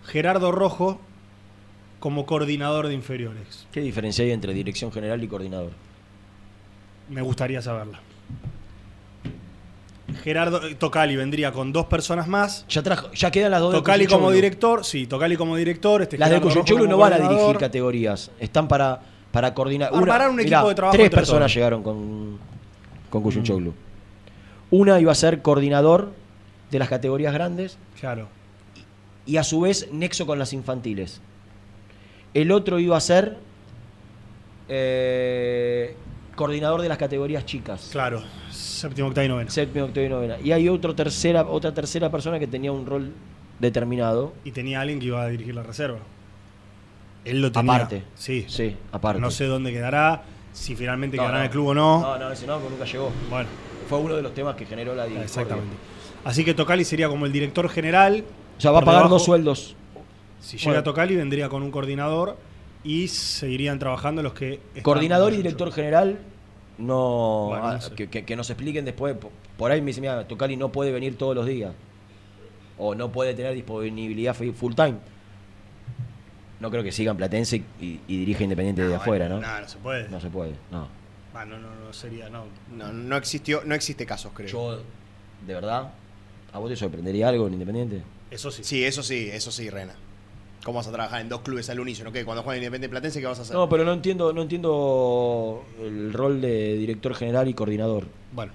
Gerardo Rojo como coordinador de inferiores.
¿Qué diferencia hay entre dirección general y coordinador?
Me gustaría saberla. Gerardo eh, Tocali vendría con dos personas más.
Ya, trajo, ya quedan las dos de
Tocali como
Cuyuchoglu.
director, sí, Tocali como director. Este
Las de
Gerardo
Cuyuchoglu
como
no van a dirigir categorías. Están para, para coordinar.
Armarán un
mirá,
equipo de trabajo
Tres personas
todos.
llegaron con, con Cuyuchoglu. Una iba a ser coordinador de las categorías grandes.
Claro.
Y a su vez nexo con las infantiles. El otro iba a ser eh, coordinador de las categorías chicas.
Claro, séptimo, octavo y novena.
Séptimo, octavo y novena. Y hay otro tercera, otra tercera persona que tenía un rol determinado.
Y tenía alguien que iba a dirigir la reserva. Él lo tenía.
Aparte.
Sí.
Sí, aparte.
No sé dónde quedará, si finalmente
No,
quedará en el club o no.
No, no, ese no, porque nunca llegó.
Bueno.
Fue uno de los temas que generó la discordia.
Exactamente. Así que Tocali sería como el director general.
O sea, va a pagar
debajo,
dos sueldos.
Si llega
Bueno.
Tocali, vendría con un coordinador y seguirían trabajando los que.
Coordinador y director general, no.
Bueno,
ah, que, que- que nos expliquen después. Por- ahí me dice, mira, Tocali no puede venir todos los días. O no puede tener disponibilidad full time. No creo que sigan Platense y, y dirija Independiente de afuera, ¿no?
No, no se puede.
No se puede, no.
Ah, no, no, no sería, no.
No, no existió, no existe casos, creo.
Yo, de verdad, ¿a vos te sorprendería algo en Independiente?
Eso sí.
Sí, eso sí, eso sí, Rena. ¿Cómo vas a trabajar en dos clubes al unísono? ¿Qué? Cuando juegan Independiente Platense, ¿qué vas a hacer?
No, pero no entiendo, no entiendo el rol de director general y coordinador.
Bueno.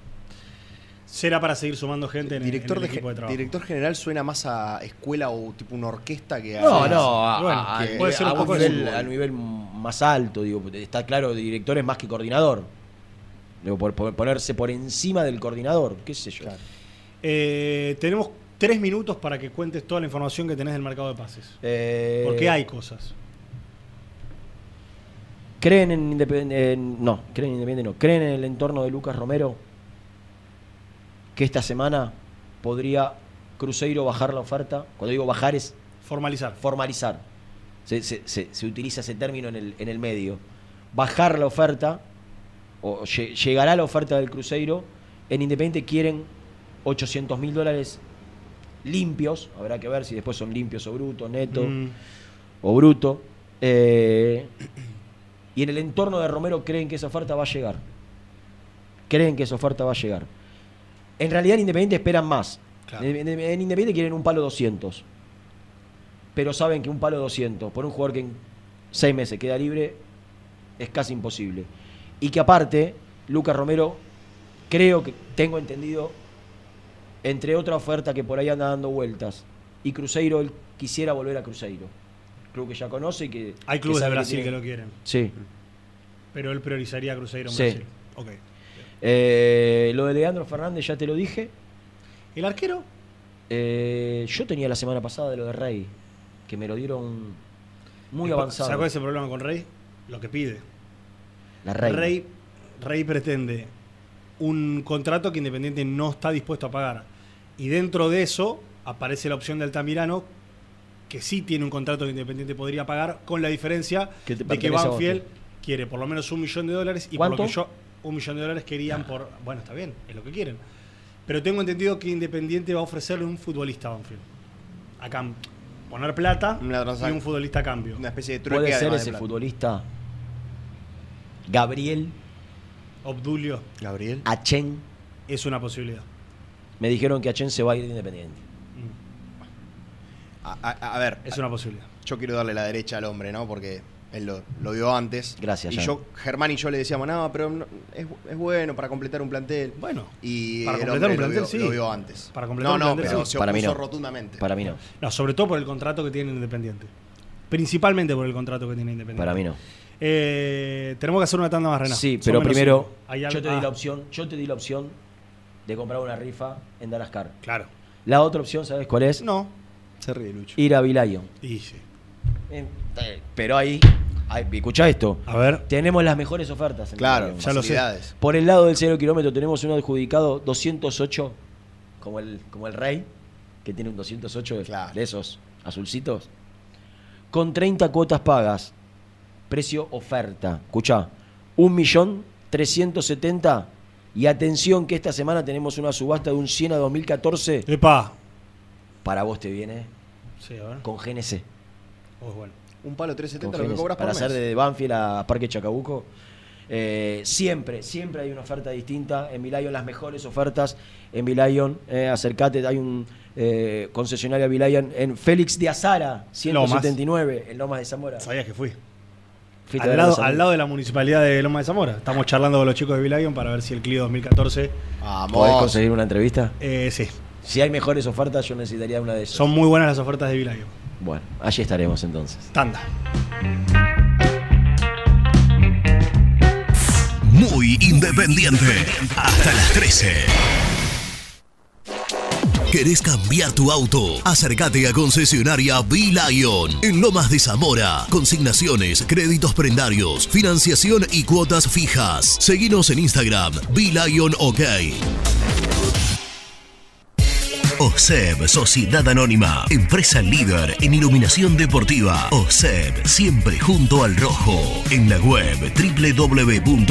Será para seguir sumando gente en, el-
director,
en el
de,
equipo de trabajo.
director general suena más a escuela o tipo una orquesta que a.
No, no, a,
Bueno,
a-
que-
puede ser
a
un
un
poco nivel, a nivel más alto, digo, está claro, director es más que coordinador. Digo, por, por ponerse por encima del coordinador, qué sé yo.
Eh, tenemos tres minutos para que cuentes toda la información que tenés del mercado de pases.
Eh,
Porque hay cosas.
¿Creen en Independiente? no, creen en Independiente no. ¿Creen en el entorno de Lucas Romero? Que esta semana podría Cruzeiro bajar la oferta. Cuando digo bajar es
Formalizar.
formalizar. Se, se- se- se utiliza ese término en el, en el medio. Bajar la oferta, o lle- llegará la oferta del Cruzeiro. En Independiente quieren 800 mil dólares limpios. Habrá que ver si después son limpios o bruto, neto
Mm.
o bruto. Eh, y en el entorno de Romero creen que esa oferta va a llegar. Creen que esa oferta va a llegar. En realidad en Independiente esperan más. En, en- en Independiente quieren un palo 200. Pero saben que un palo 200 por un jugador que en seis meses queda libre es casi imposible. Y que aparte, Lucas Romero, creo que tengo entendido, entre otra oferta que por ahí anda dando vueltas, y Cruzeiro, él quisiera volver a Cruzeiro. Club que ya conoce y que...
Hay clubes de Brasil que lo quieren.
Sí.
Pero él priorizaría a Cruzeiro en
Sí.
Brasil. Ok.
Eh, lo de Leandro Fernández ya te lo dije.
¿El arquero?
Eh, yo tenía la semana pasada de lo de Rey, que me lo dieron muy avanzado.
¿Sacó ese problema con Rey? Lo que pide.
La Rey.
Rey, Rey pretende un contrato que Independiente no está dispuesto a pagar. Y dentro de eso aparece la opción de Altamirano, que sí tiene un contrato que Independiente podría pagar, con la diferencia de que Banfield quiere por lo menos un millón de dólares y por
¿Cuánto?
lo que yo un millón de dólares querían por bueno está bien es lo que quieren. Pero tengo entendido que Independiente va a ofrecerle un futbolista a Banfield. A cam- poner plata y un futbolista a cambio.
Una especie de
Puede ser ese futbolista Gabriel
Obdulio.
Gabriel
Achen.
es una posibilidad
Me dijeron que Achen se va a ir de Independiente.
A, a- a ver.
Es una posibilidad.
Yo quiero darle la derecha al hombre, ¿no? Porque él lo, lo vio antes.
Gracias,
Y
Jan.
yo, Germán y yo le decíamos, no, pero no- es, es bueno para completar un plantel.
Bueno.
Y
Para completar un
lo
plantel,
vio-
sí.
Lo vio antes.
Para completar
no,
un
no,
plantel,
pero
sí.
se
Para mí
opuso
no.
rotundamente.
Para mí no.
No, sobre todo por el contrato que tiene Independiente. Principalmente por el contrato que tiene Independiente.
Para mí no.
Eh, tenemos que hacer una tanda más, Renan.
Sí, pero primero, yo te di
ah,
la opción, yo te di la opción de comprar una rifa en Darascar.
Claro.
La otra opción, ¿sabes cuál es?
No. Se ríe, Lucho.
Ir a Vilayon.
Y sí.
Eh, Pero ahí, ahí, escucha esto.
A ver.
Tenemos las mejores ofertas. en
Claro, ya lo sé.
Por el lado del cero kilómetro tenemos un adjudicado 208, como el, como el rey, que tiene un 208 de, de esos azulcitos, con 30 cuotas pagas. Precio oferta. Escucha, 1.370.000 y atención que esta semana tenemos una subasta de un 100 a 2014.
Epa.
Para vos te viene
Sí, a ver.
con GNC.
Oh, bueno.
Un palo
Con
370 lo que cobras por
para
mes.
hacer de Banfield a Parque Chacabuco. Eh, siempre, siempre hay una oferta distinta. En Vilayon las mejores ofertas. En Vilayon, eh, acercate, hay un eh, concesionario Vilayon en Félix de Azara, 179, en Lomas de Zamora.
Sabías que fui. Al lado, al lado de la municipalidad de Loma de Zamora. Estamos charlando con los chicos de Vilayon para ver si el Clio 2014.
¿Podés conseguir una entrevista?
Eh, sí.
Si hay mejores ofertas, yo necesitaría una de esas.
Son muy buenas las ofertas de Vilayon.
Bueno, allí estaremos entonces.
Tanda.
Muy independiente. Hasta las 13. ¿Querés cambiar tu auto? Acércate a concesionaria B-Lion en Lomas de Zamora. Consignaciones, créditos prendarios, financiación y cuotas fijas. Seguinos en Instagram, B-Lion OK. OSEB, Sociedad Anónima, empresa líder en iluminación deportiva. OSEB, siempre junto al rojo. En la web www.oseb.com.ar.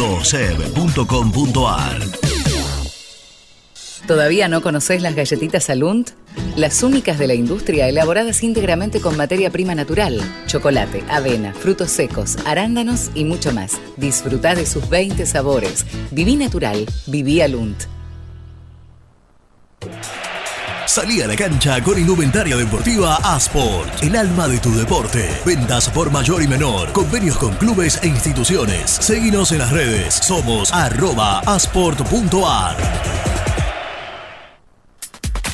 ¿Todavía no conocés las galletitas Alunt? Las únicas de la industria elaboradas íntegramente con materia prima natural, chocolate, avena, frutos secos, arándanos y mucho más. Disfruta de sus 20 sabores. Viví natural, viví Alunt.
Salí a la cancha con indumentaria deportiva Asport, el alma de tu deporte. Ventas por mayor y menor, convenios con clubes e instituciones. Seguinos en las redes, somos arroba asport.ar.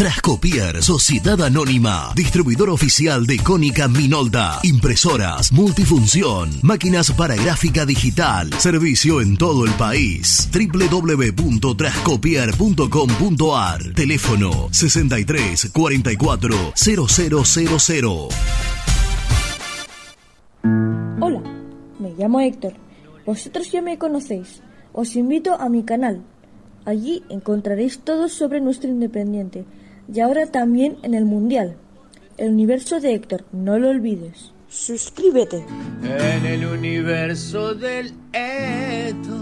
Trascopier, Sociedad Anónima, distribuidor oficial de Cónica Minolta, impresoras, multifunción, máquinas para gráfica digital, servicio en todo el país. www.trascopier.com.ar, teléfono 63 44 0000.
Hola, me llamo Héctor. Vosotros ya me conocéis. Os invito a mi canal. Allí encontraréis todo sobre nuestro Independiente y ahora también en el Mundial. El universo de Héctor, no lo olvides. Suscríbete.
En el universo del Eto.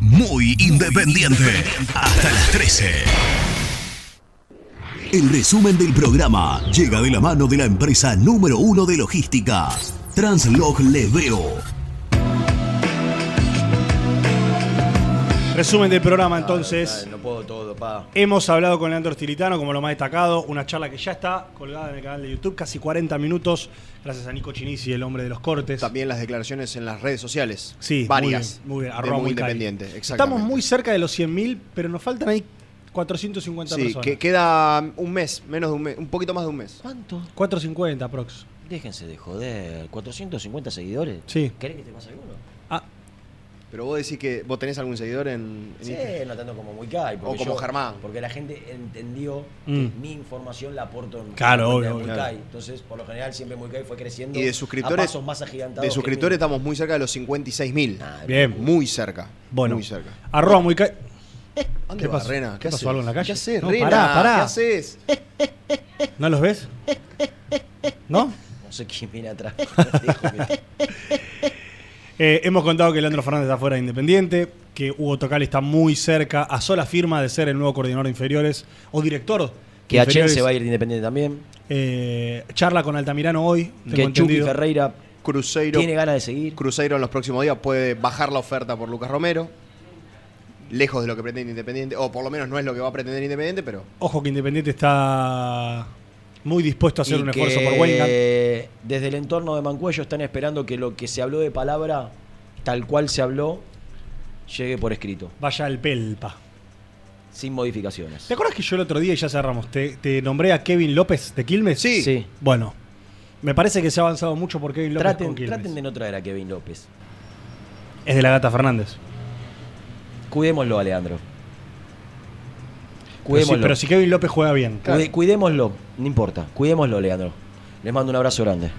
Muy independiente. Hasta las 13. El resumen del programa llega de la mano de la empresa número uno de logística, Translog Leveo.
Resumen del programa entonces.
No puedo todo, pa.
Hemos hablado con Leandro Stilitano como lo más destacado, una charla que ya está colgada en el canal de YouTube, casi 40 minutos, gracias a Nico Chinisi, el hombre de los cortes.
También las declaraciones en las redes sociales.
Sí,
varias.
Muy bien, muy bien. arroba
muy independiente.
Estamos muy cerca de los 100.000, pero nos faltan ahí 450
Sí,
personas.
que queda un mes, menos de un mes, un poquito más de un mes.
¿Cuánto?
450 prox.
Déjense de joder. ¿450 seguidores?
Sí.
¿Querés que te pase alguno?
Pero vos decís que vos tenés algún seguidor en, en
Sí,
Instagram?
no tanto como muy Kai.
O como Germán.
Porque la gente entendió
Mm.
que mi información la aporto en
Claro, obvio,
de. Muicay.
Claro.
Entonces, por lo general, siempre Muicay fue creciendo
Y de
a
suscriptores,
pasos más agigantados.
de suscriptores estamos muy cerca de los 56.000.
Bien.
Muy cerca.
Bueno,
Muy cerca.
Arroba muy ca-
¿Dónde
¿Qué pasó?
Rena?
¿Qué pasó?
haces?
¿Algo en la calle?
¿Qué haces,
No,
Rena?
pará, pará.
¿Qué haces?
¿No los ves? ¿No?
No sé quién viene atrás.
Eh, hemos contado que Leandro Fernández está fuera de Independiente, que Hugo Tocal está muy cerca, a sola firma de ser el nuevo coordinador de inferiores o director. de
Que Achen se va a ir de Independiente también.
Eh, charla con Altamirano hoy.
Que Chucky. Ferreira
Cruzeiro.
tiene ganas de seguir.
Cruzeiro en los próximos días puede bajar la oferta por Lucas Romero. Lejos de lo que pretende Independiente. O por lo menos no es lo que va a pretender Independiente, pero.
Ojo que Independiente está muy dispuesto a hacer
Y
un
que
esfuerzo por Weingart.
Desde el entorno de Mancuello están esperando que lo que se habló de palabra, tal cual se habló, llegue por escrito.
Vaya al Pelpa.
Sin modificaciones.
¿Te acuerdas que yo el otro día, y ya cerramos, te, te nombré a Kevin López de Quilmes?
Sí.
Sí.
Bueno, me parece que se ha avanzado mucho por Kevin López
Traten,
con Quilmes.
traten de no traer a Kevin López.
Es de la Gata Fernández.
Cuidémoslo, a Leandro.
Pero si,
Cuidémoslo.
pero si Kevin López juega bien.
Cuide- Cuidémoslo, no importa. Cuidémoslo, Leandro. Les mando un abrazo grande.